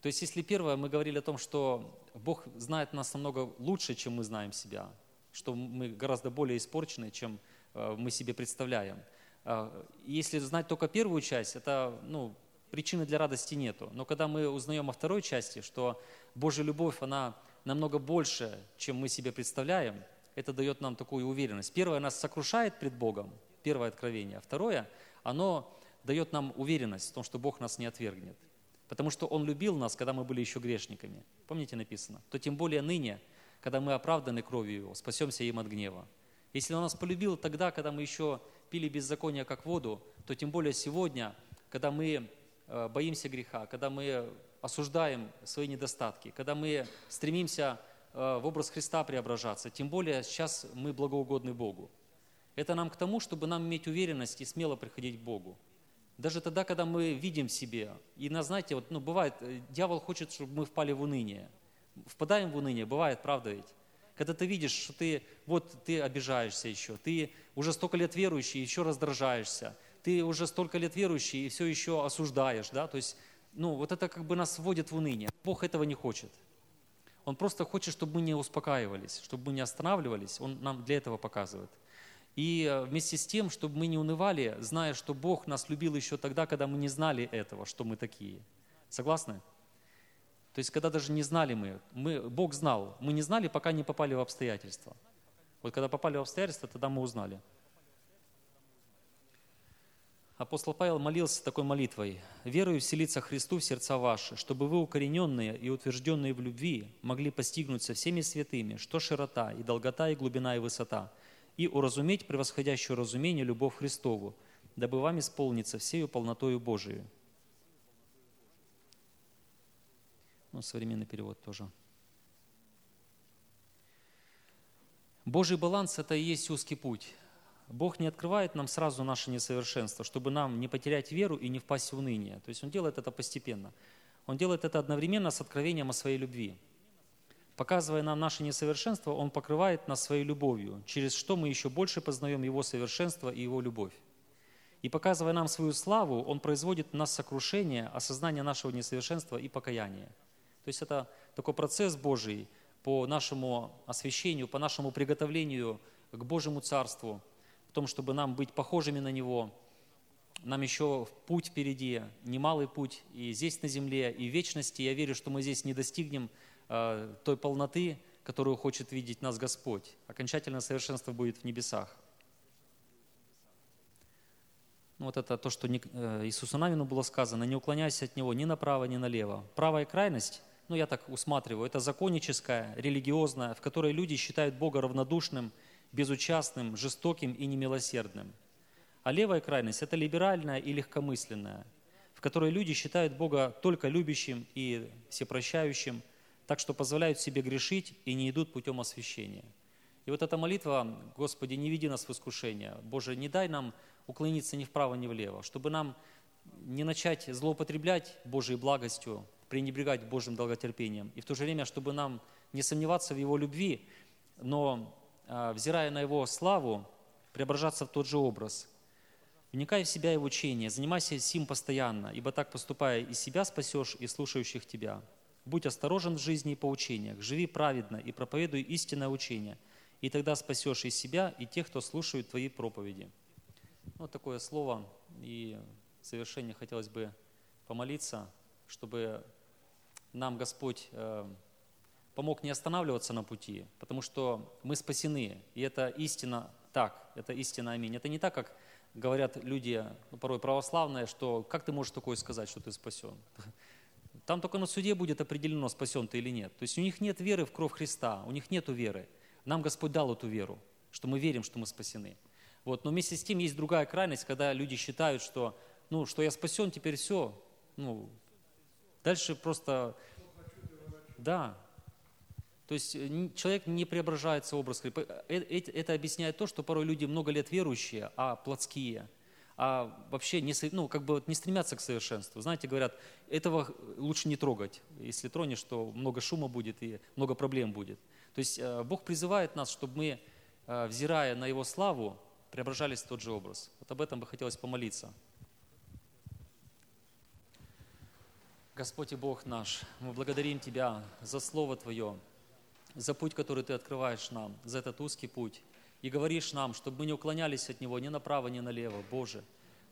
То есть, если первое, мы говорили о том, что Бог знает нас намного лучше, чем мы знаем себя, что мы гораздо более испорчены, чем э, мы себе представляем. Э, если знать только первую часть, это ну, причины для радости нету. Но когда мы узнаем о второй части, что Божья любовь, она намного больше, чем мы себе представляем, это дает нам такую уверенность. Первое, нас сокрушает пред Богом, первое откровение. А второе, оно дает нам уверенность в том, что Бог нас не отвергнет. Потому что Он любил нас, когда мы были еще грешниками. Помните написано? То тем более ныне, когда мы оправданы кровью Его, спасемся им от гнева. Если Он нас полюбил тогда, когда мы еще пили беззаконие как воду, то тем более сегодня, когда мы э, боимся греха, когда мы осуждаем свои недостатки, когда мы стремимся э, в образ Христа преображаться, тем более сейчас мы благоугодны Богу. Это нам к тому, чтобы нам иметь уверенность и смело приходить к Богу. Даже тогда, когда мы видим себе, и, на, знаете, вот, ну, бывает, э, дьявол хочет, чтобы мы впали в уныние. Впадаем в уныние, бывает, правда ведь? Когда ты видишь, что ты, вот ты обижаешься еще, ты уже столько лет верующий, еще раздражаешься, ты уже столько лет верующий и все еще осуждаешь, да, то есть, ну, вот это как бы нас вводит в уныние. Бог этого не хочет. Он просто хочет, чтобы мы не успокаивались, чтобы мы не останавливались, Он нам для этого показывает – и э, вместе с тем, чтобы мы не унывали, зная, что Бог нас любил еще тогда, когда мы не знали этого, что мы такие. Согласны? То есть, когда даже не знали мы, мы, Бог знал, мы не знали, пока не попали в обстоятельства. Вот когда попали в обстоятельства, тогда мы узнали. Апостол Павел молился такой молитвой. «Верую вселиться Христу в сердца ваши, чтобы вы, укорененные и утвержденные в любви, могли постигнуть со всеми святыми, что широта и долгота и глубина и высота, и уразуметь превосходящее разумение любовь Христову, дабы вам исполниться всею полнотою Божию». Ну, современный перевод тоже. Божий баланс – это и есть узкий путь. Бог не открывает нам сразу наше несовершенство, чтобы нам не потерять веру и не впасть в уныние. То есть Он делает это постепенно. Он делает это одновременно с откровением о своей любви. Показывая нам наше несовершенство, Он покрывает нас своей любовью, через что мы еще больше познаем Его совершенство и Его любовь. И показывая нам свою славу, Он производит в нас сокрушение, осознание нашего несовершенства и покаяние. То есть это такой процесс Божий по нашему освящению, по нашему приготовлению к Божьему Царству, в том, чтобы нам быть похожими на Него. Нам еще путь впереди, немалый путь и здесь на земле, и в вечности. Я верю, что мы здесь не достигнем Э, той полноты, которую хочет видеть нас Господь. Окончательное совершенство будет в небесах. Ну, вот это то, что э, Иисусу Навину было сказано, не уклоняйся от Него ни направо, ни налево. Правая крайность, ну я так усматриваю, это законническая, религиозная, в которой люди считают Бога равнодушным, безучастным, жестоким и немилосердным. А левая крайность – это либеральная и легкомысленная, в которой люди считают Бога только любящим и всепрощающим – так что позволяют себе грешить и не идут путем освящения. И вот эта молитва, Господи, не веди нас в искушение. Боже, не дай нам уклониться ни вправо, ни влево, чтобы нам не начать злоупотреблять Божьей благостью, пренебрегать Божьим долготерпением, и в то же время, чтобы нам не сомневаться в Его любви, но, а, взирая на Его славу, преображаться в тот же образ. Вникай в себя в учение, занимайся сим постоянно, ибо так поступая и себя спасешь, и слушающих Тебя. Будь осторожен в жизни и поучениях, живи праведно и проповедуй истинное учение, и тогда спасешь и себя, и тех, кто слушает твои проповеди. Вот такое слово, и в завершение хотелось бы помолиться, чтобы нам Господь э, помог не останавливаться на пути, потому что мы спасены, и это истина так, это истина аминь. Это не так, как говорят люди, ну, порой православные, что как ты можешь такое сказать, что ты спасен? *laughs* Там только на суде будет определено, спасен ты или нет. То есть у них нет веры в кровь Христа, у них нет веры. Нам Господь дал эту веру, что мы верим, что мы спасены. Вот. Но вместе с тем есть другая крайность, когда люди считают, что, ну, что я спасен, теперь все. Ну, дальше просто... Да. То есть э, человек не преображается образ. Э, э, это объясняет то, что порой люди много лет верующие, а плотские – а вообще не, ну, как бы не стремятся к совершенству. Знаете, говорят, этого лучше не трогать. Если тронешь, то много шума будет и много проблем будет. То есть Бог призывает нас, чтобы мы, взирая на Его славу, преображались в тот же образ. Вот об этом бы хотелось помолиться. Господь и Бог наш, мы благодарим Тебя за Слово Твое, за путь, который Ты открываешь нам, за этот узкий путь. И говоришь нам, чтобы мы не уклонялись от него ни направо, ни налево. Боже,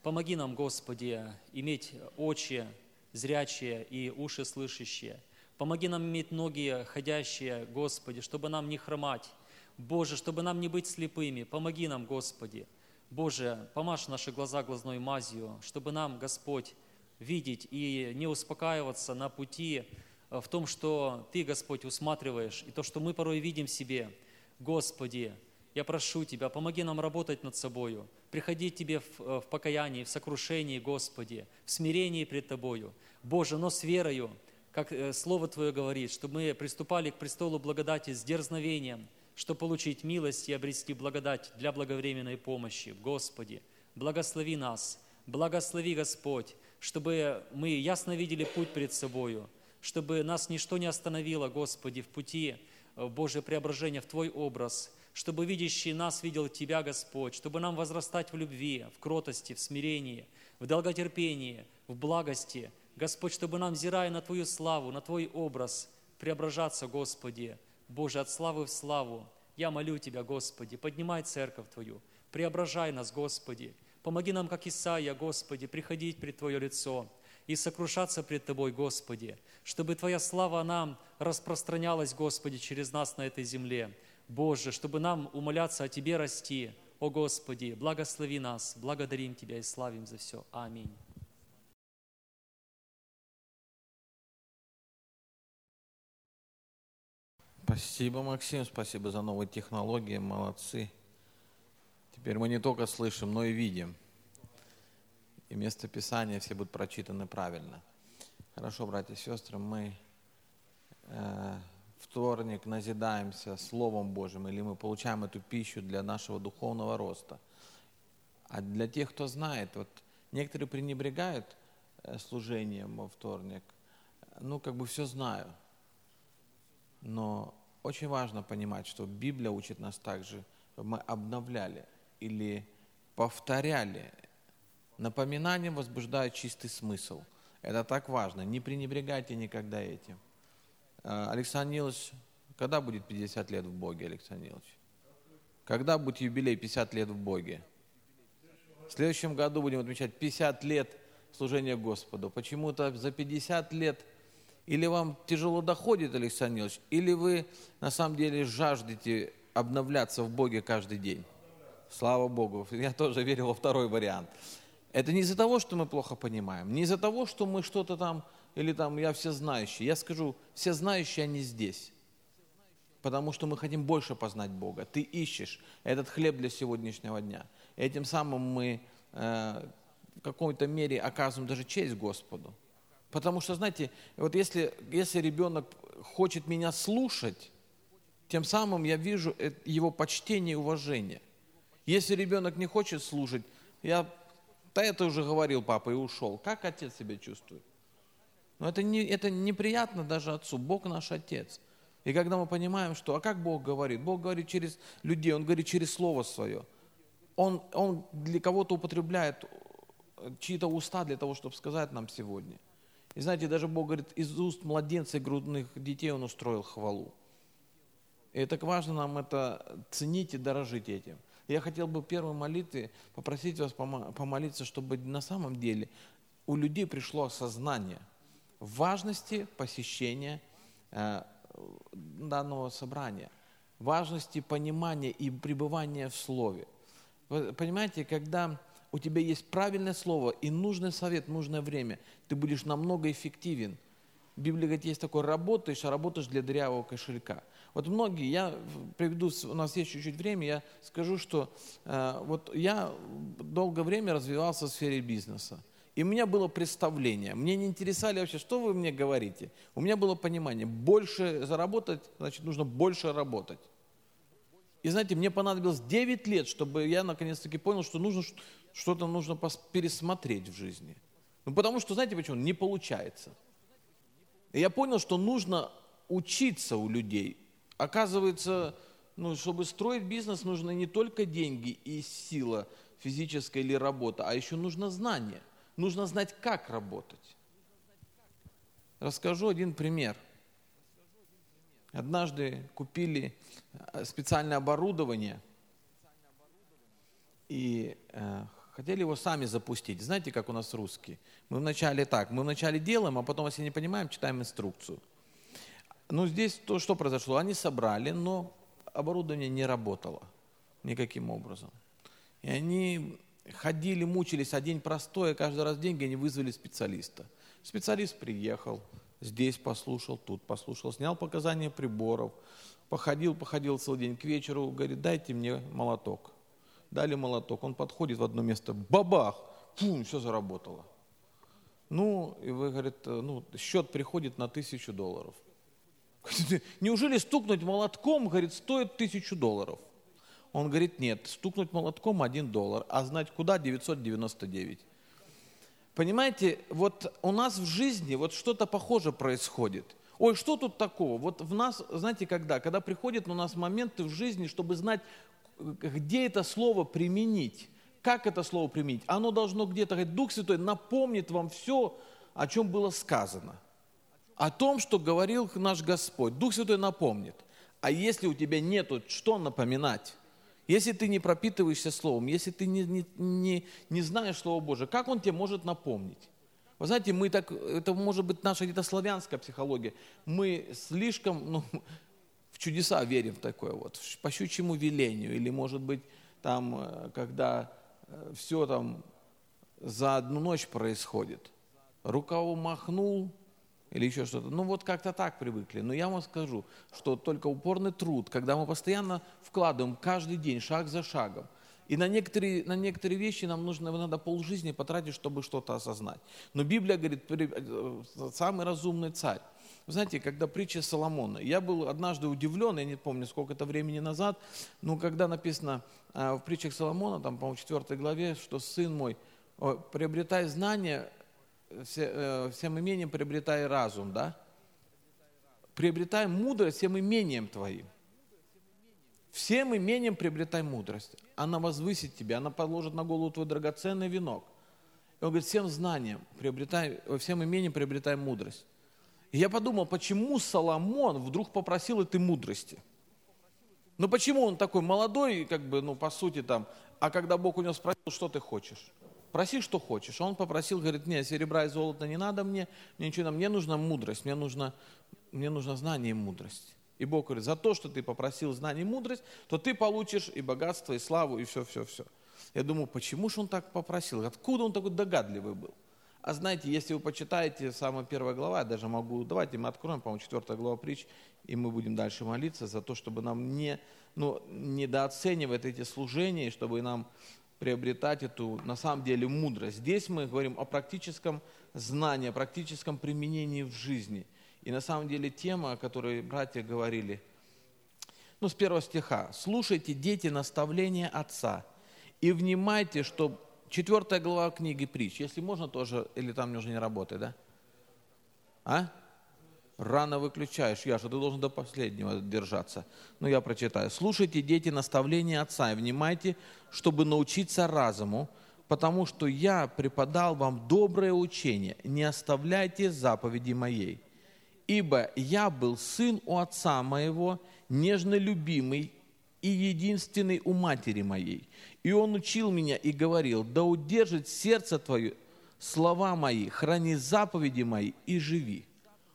помоги нам, Господи, иметь очи зрячие и уши слышащие. Помоги нам иметь ноги ходящие, Господи, чтобы нам не хромать. Боже, чтобы нам не быть слепыми. Помоги нам, Господи. Боже, помажь наши глаза глазной мазью, чтобы нам, Господь, видеть и не успокаиваться на пути э, в том, что Ты, Господь, усматриваешь, и то, что мы порой видим в себе. Господи, я прошу Тебя, помоги нам работать над собою, приходить Тебе в, э, в покаянии, в сокрушении, Господи, в смирении пред Тобою. Боже, но с верою, как э, Слово Твое говорит, чтобы мы приступали к престолу благодати с дерзновением, чтобы получить милость и обрести благодать для благовременной помощи. Господи, благослови нас, благослови Господь, чтобы мы ясно видели путь перед собою, чтобы нас ничто не остановило, Господи, в пути в Божье преображение, в Твой образ, чтобы видящий нас видел Тебя, Господь, чтобы нам возрастать в любви, в кротости, в смирении, в долготерпении, в благости. Господь, чтобы нам, взирая на Твою славу, на Твой образ, преображаться, Господи, Боже, от славы в славу. Я молю Тебя, Господи, поднимай церковь Твою, преображай нас, Господи, Помоги нам, как Исаия, Господи, приходить пред Твое лицо и сокрушаться пред Тобой, Господи, чтобы Твоя слава нам распространялась, Господи, через нас на этой земле. Боже, чтобы нам умоляться о Тебе расти. О Господи, благослови нас, благодарим Тебя и славим за все. Аминь. Спасибо, Максим, спасибо за новые технологии, молодцы. Теперь мы не только слышим, но и видим. И место Писания все будут прочитаны правильно. Хорошо, братья и сестры, мы э, вторник назидаемся Словом Божьим, или мы получаем эту пищу для нашего духовного роста. А для тех, кто знает, вот некоторые пренебрегают э, служением во вторник, ну, как бы все знаю. Но очень важно понимать, что Библия учит нас также, чтобы мы обновляли или повторяли. Напоминание возбуждает чистый смысл. Это так важно. Не пренебрегайте никогда этим. А, Александр Нилович, когда будет 50 лет в Боге, Александр Нилович? Когда будет юбилей 50 лет в Боге? В следующем году будем отмечать 50 лет служения Господу. Почему-то за 50 лет или вам тяжело доходит, Александр Нилович, или вы на самом деле жаждете обновляться в Боге каждый день. Слава Богу. *laughs* Я тоже верил во второй вариант. Это не из-за того, что мы плохо понимаем, не из-за того, что мы что-то там, или там я все знающий. Я скажу, все знающие, они здесь. Потому что мы хотим больше познать Бога. Ты ищешь этот хлеб для сегодняшнего дня. Этим самым мы э, в какой-то мере оказываем даже честь Господу. Потому что, знаете, вот если, если ребенок хочет меня слушать, тем самым я вижу его почтение и уважение. Если ребенок не хочет служить, я, да это уже говорил папа и ушел. Как отец себя чувствует? Но это, не, это неприятно даже отцу. Бог наш отец. И когда мы понимаем, что, а как Бог говорит? Бог говорит через людей, Он говорит через Слово Свое. Он, он для кого-то употребляет чьи-то уста для того, чтобы сказать нам сегодня. И знаете, даже Бог говорит, из уст младенца и грудных детей Он устроил хвалу. И так важно нам это ценить и дорожить этим. Я хотел бы первой молитве попросить вас помолиться, чтобы на самом деле у людей пришло осознание важности посещения э, данного собрания, важности понимания и пребывания в Слове. Вы понимаете, когда у тебя есть правильное слово и нужный совет, нужное время, ты будешь намного эффективен. В Библии говорит, есть такое, работаешь, а работаешь для дырявого кошелька – вот многие, я приведу, у нас есть чуть-чуть время, я скажу, что э, вот я долгое время развивался в сфере бизнеса. И у меня было представление. Мне не интересовали вообще, что вы мне говорите. У меня было понимание, больше заработать, значит, нужно больше работать. И знаете, мне понадобилось 9 лет, чтобы я наконец-таки понял, что нужно что-то нужно пересмотреть в жизни. Ну, потому что, знаете почему? Не получается. И я понял, что нужно учиться у людей, Оказывается, ну, чтобы строить бизнес, нужно не только деньги и сила физическая или работа, а еще нужно знание. Нужно знать, как работать. Расскажу один пример. Однажды купили э, специальное оборудование и э, хотели его сами запустить. Знаете, как у нас русские? Мы вначале так, мы вначале делаем, а потом, если не понимаем, читаем инструкцию. Ну, здесь то, что произошло? Они собрали, но оборудование не работало никаким образом. И они ходили, мучились, а день простой, а каждый раз деньги они вызвали специалиста. Специалист приехал, здесь послушал, тут послушал, снял показания приборов, походил, походил целый день, к вечеру говорит, дайте мне молоток. Дали молоток, он подходит в одно место, бабах, пум, все заработало. Ну, и вы, говорит, ну, счет приходит на тысячу долларов. *laughs* Неужели стукнуть молотком, говорит, стоит тысячу долларов? Он говорит, нет, стукнуть молотком один доллар, а знать куда 999. Понимаете, вот у нас в жизни вот что-то похоже происходит. Ой, что тут такого? Вот в нас, знаете, когда? Когда приходят у нас моменты в жизни, чтобы знать, где это слово применить. Как это слово применить? Оно должно где-то, Дух Святой напомнит вам все, о чем было сказано. О том, что говорил наш Господь. Дух Святой напомнит. А если у тебя нету, что напоминать? Если ты не пропитываешься Словом, если ты не, не, не, не знаешь Слово Божие, как Он тебе может напомнить? Вы знаете, мы так, это может быть наша где-то славянская психология. Мы слишком ну, в чудеса верим в такое вот, по щучьему велению. Или может быть там, э, когда э, все там за одну ночь происходит. Рукаву махнул, или еще что-то. Ну вот как-то так привыкли. Но я вам скажу, что только упорный труд, когда мы постоянно вкладываем каждый день, шаг за шагом, и на некоторые, на некоторые вещи нам нужно, надо полжизни потратить, чтобы что-то осознать. Но Библия говорит, э, самый разумный царь. Вы знаете, когда притча Соломона, я был однажды удивлен, я не помню, сколько это времени назад, но когда написано э, в притчах Соломона, там, по-моему, в 4 главе, что сын мой, приобретай знания, Э, всем имением приобретай разум, да? Приобретай мудрость всем имением твоим. Всем имением приобретай мудрость. Она возвысит тебя, она положит на голову твой драгоценный венок. И он говорит, всем знанием приобретай, всем имением приобретай мудрость. И я подумал, почему Соломон вдруг попросил этой мудрости? Ну почему он такой молодой, как бы, ну по сути там, а когда Бог у него спросил, что ты хочешь? проси, что хочешь. Он попросил, говорит, нет, серебра и золота не надо мне, мне ничего, мне нужна мудрость, мне нужно, мне нужно знание и мудрость. И Бог говорит, за то, что ты попросил знание и мудрость, то ты получишь и богатство, и славу, и все-все-все. Я думаю, почему же он так попросил? Откуда он такой догадливый был? А знаете, если вы почитаете самая первая глава, я даже могу, давайте мы откроем, по-моему, четвертая глава притч, и мы будем дальше молиться за то, чтобы нам не, ну, недооценивать эти служения, чтобы нам приобретать эту, на самом деле, мудрость. Здесь мы говорим о практическом знании, о практическом применении в жизни. И на самом деле тема, о которой братья говорили, ну, с первого стиха. «Слушайте, дети, наставления отца, и внимайте, что...» Четвертая глава книги притч. Если можно тоже, или там уже не работает, да? А? Рано выключаешь, Яша, ты должен до последнего держаться. Ну, я прочитаю. «Слушайте, дети, наставления отца, и внимайте, чтобы научиться разуму, потому что я преподал вам доброе учение, не оставляйте заповеди моей. Ибо я был сын у отца моего, нежно любимый и единственный у матери моей. И он учил меня и говорил, да удержит сердце твое слова мои, храни заповеди мои и живи.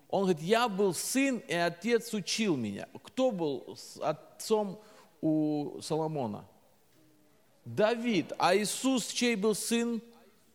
Он говорит, я был сын, и отец учил меня. Кто был отцом у Соломона? Давид. А Иисус чей был сын?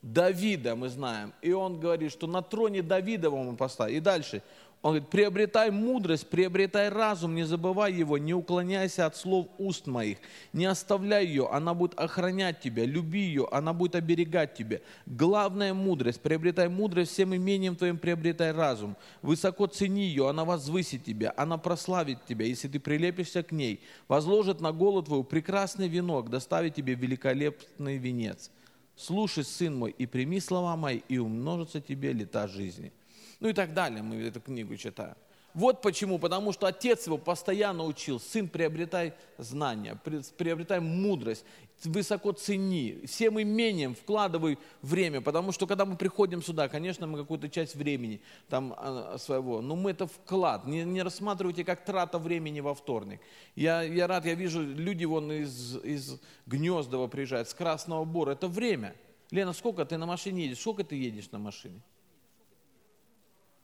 Давида, мы знаем. И он говорит, что на троне Давида он поставил. И дальше. Он говорит, приобретай мудрость, приобретай разум, не забывай его, не уклоняйся от слов уст моих, не оставляй ее, она будет охранять тебя, люби ее, она будет оберегать тебя. Главная мудрость, приобретай мудрость, всем имением твоим приобретай разум. Высоко цени ее, она возвысит тебя, она прославит тебя, если ты прилепишься к ней, возложит на голову твою прекрасный венок, доставит тебе великолепный венец. Слушай, сын мой, и прими слова мои, и умножится тебе лета жизни. Ну и так далее, мы эту книгу читаем. Вот почему, потому что отец его постоянно учил, сын, приобретай знания, приобретай мудрость, высоко цени, всем имением вкладывай время, потому что когда мы приходим сюда, конечно, мы какую-то часть времени там а, своего, но мы это вклад, не, не рассматривайте как трата времени во вторник. Я, я рад, я вижу, люди вон из, из Гнездова приезжают, с Красного Бора, это время. Лена, сколько ты на машине едешь? Сколько ты едешь на машине?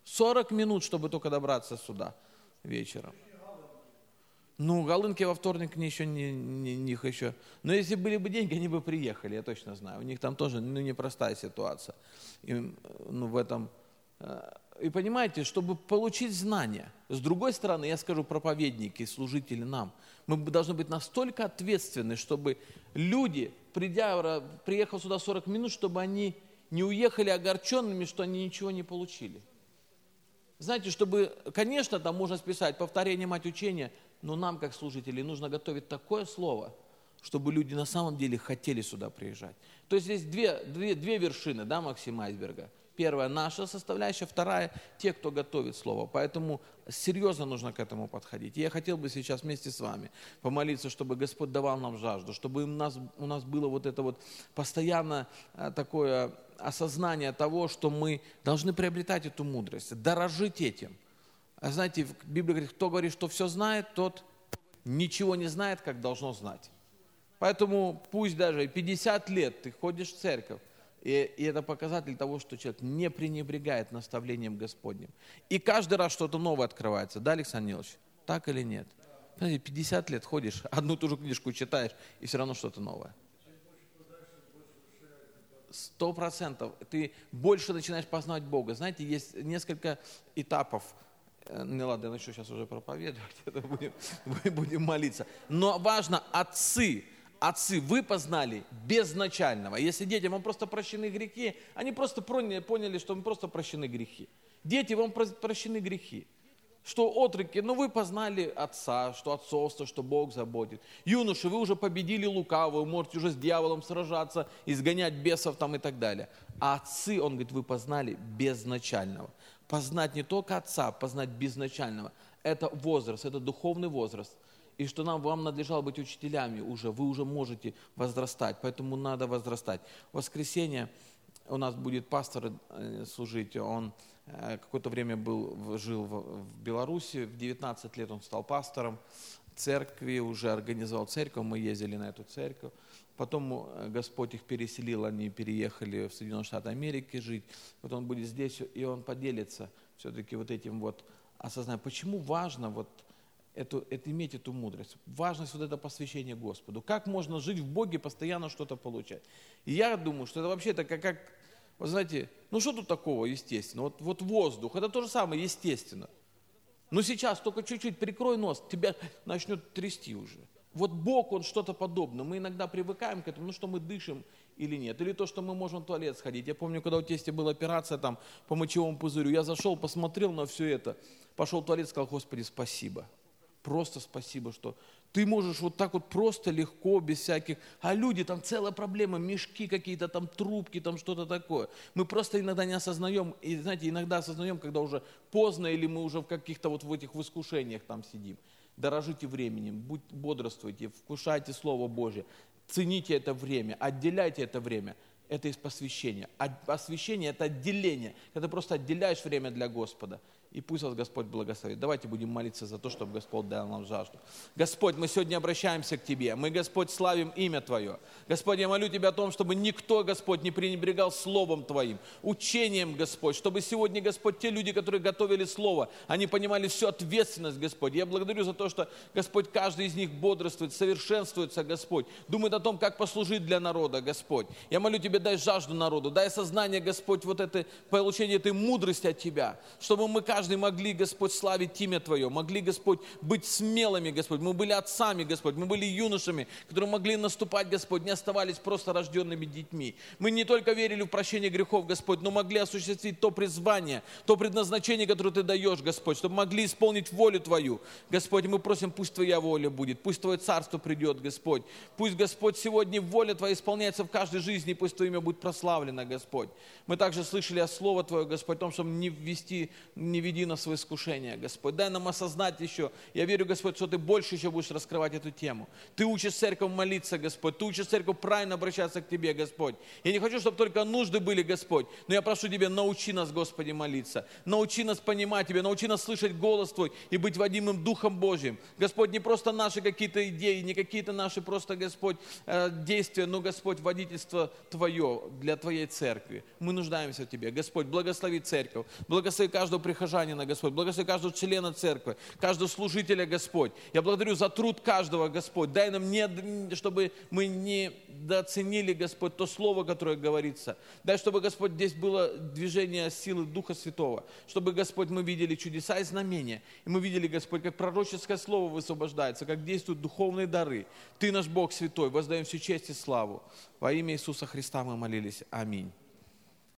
40 минут, чтобы только добраться сюда вечером. Ну, Галынки во вторник не еще не, не, них еще. Но если были бы деньги, они бы приехали, я точно знаю. У них там тоже ну, непростая ситуация. И, ну, в этом. Э, и понимаете, чтобы получить знания, с другой стороны, я скажу проповедники, служители нам, мы должны быть настолько ответственны, чтобы люди, придя, приехав сюда 40 минут, чтобы они не уехали огорченными, что они ничего не получили. Знаете, чтобы, конечно, там можно списать повторение мать учения, но нам, как служителей, нужно готовить такое слово, чтобы люди на самом деле хотели сюда приезжать. То есть здесь две, две, две вершины, да, Максима Айсберга. Первая наша составляющая, вторая те, кто готовит слово. Поэтому серьезно нужно к этому подходить. И я хотел бы сейчас вместе с вами помолиться, чтобы Господь давал нам жажду, чтобы у нас, у нас было вот это вот постоянно э, такое осознание того, что мы должны приобретать эту мудрость, дорожить этим. А знаете, в Библии говорит, кто говорит, что все знает, тот ничего не знает, как должно знать. Поэтому пусть даже 50 лет ты ходишь в церковь, и, и это показатель того, что человек не пренебрегает наставлением Господним. И каждый раз что-то новое открывается. Да, Александр Нилович? Так или нет? Знаете, 50 лет ходишь, *laughs* одну ту же книжку читаешь, и все равно что-то новое сто процентов. Ты больше начинаешь познавать Бога. Знаете, есть несколько этапов. Э, не ладно, я начну сейчас уже проповедовать, *laughs* это будем, *laughs* будем молиться. Но важно, отцы, отцы, вы познали безначального. Если детям вам просто прощены грехи, они просто поняли, что вам просто прощены грехи. Дети, вам прощены грехи что отроки, ну вы познали отца, что отцовство, что Бог заботит. Юноши, вы уже победили лукавого, вы можете уже с дьяволом сражаться, изгонять бесов там и так далее. А отцы, он говорит, вы познали безначального. Познать не только отца, познать безначального. Это возраст, это духовный возраст. И что нам, вам надлежало быть учителями уже, вы уже можете возрастать, поэтому надо возрастать. В воскресенье у нас будет пастор э, служить, он Э, какое-то время был, жил в, Беларуси, в 19 лет он стал пастором церкви, уже организовал церковь, мы ездили на эту церковь. Потом э, Господь их переселил, они переехали в Соединенные Штаты Америки жить. Вот он будет здесь, и он поделится все-таки вот этим вот осознанием. Почему важно вот эту, это, иметь эту мудрость, важность вот это посвящение Господу. Как можно жить в Боге, постоянно что-то получать. И я думаю, что это вообще это как, как вы знаете, ну что тут такого естественно? Вот, вот воздух, это то же самое естественно. Но сейчас только чуть-чуть прикрой нос, тебя начнет трясти уже. Вот Бог, Он что-то подобное. Мы иногда привыкаем к этому, ну что мы дышим или нет. Или то, что мы можем в туалет сходить. Я помню, когда у тесте была операция там по мочевому пузырю, я зашел, посмотрел на все это, пошел в туалет, сказал, Господи, спасибо. Просто спасибо, что ты можешь вот так вот просто легко, без всяких... А люди, там целая проблема, мешки какие-то, там трубки, там что-то такое. Мы просто иногда не осознаем, и знаете, иногда осознаем, когда уже поздно, или мы уже в каких-то вот в этих воскушениях там сидим. Дорожите временем, будь, бодрствуйте, вкушайте Слово Божье, цените это время, отделяйте это время. Это из посвящения. Посвящение – это отделение, когда ты просто отделяешь время для Господа. И пусть вас Господь благословит. Давайте будем молиться за то, чтобы Господь дал нам жажду. Господь, мы сегодня обращаемся к Тебе. Мы, Господь, славим имя Твое. Господь, я молю Тебя о том, чтобы никто, Господь, не пренебрегал Словом Твоим, учением, Господь, чтобы сегодня, Господь, те люди, которые готовили Слово, они понимали всю ответственность, Господь. Я благодарю за то, что, Господь, каждый из них бодрствует, совершенствуется, Господь, думает о том, как послужить для народа, Господь. Я молю Тебя, дай жажду народу, дай сознание, Господь, вот это получение этой мудрости от Тебя, чтобы мы каждый каждый могли, Господь, славить имя Твое, могли, Господь, быть смелыми, Господь. Мы были отцами, Господь, мы были юношами, которые могли наступать, Господь, не оставались просто рожденными детьми. Мы не только верили в прощение грехов, Господь, но могли осуществить то призвание, то предназначение, которое Ты даешь, Господь, чтобы могли исполнить волю Твою. Господь, мы просим, пусть Твоя воля будет, пусть Твое царство придет, Господь. Пусть, Господь, сегодня воля Твоя исполняется в каждой жизни, пусть Твое имя будет прославлено, Господь. Мы также слышали о Слово Твое, Господь, о том, чтобы не ввести, не вести веди нас в искушение, Господь. Дай нам осознать еще. Я верю, Господь, что Ты больше еще будешь раскрывать эту тему. Ты учишь церковь молиться, Господь. Ты учишь церковь правильно обращаться к Тебе, Господь. Я не хочу, чтобы только нужды были, Господь. Но я прошу Тебя, научи нас, Господи, молиться. Научи нас понимать Тебя, научи нас слышать голос Твой и быть водимым Духом Божьим. Господь, не просто наши какие-то идеи, не какие-то наши просто, Господь, э, действия, но, Господь, водительство Твое для Твоей церкви. Мы нуждаемся в Тебе. Господь, благослови церковь, благослови каждого прихожанина, Господь, благослови каждого члена церкви, каждого служителя, Господь. Я благодарю за труд каждого, Господь. Дай нам, не, чтобы мы не дооценили, Господь, то слово, которое говорится. Дай, чтобы, Господь, здесь было движение силы Духа Святого, чтобы, Господь, мы видели чудеса и знамения. И мы видели, Господь, как пророческое слово высвобождается, как действуют духовные дары. Ты наш Бог Святой, воздаем всю честь и славу. Во имя Иисуса Христа мы молились. Аминь.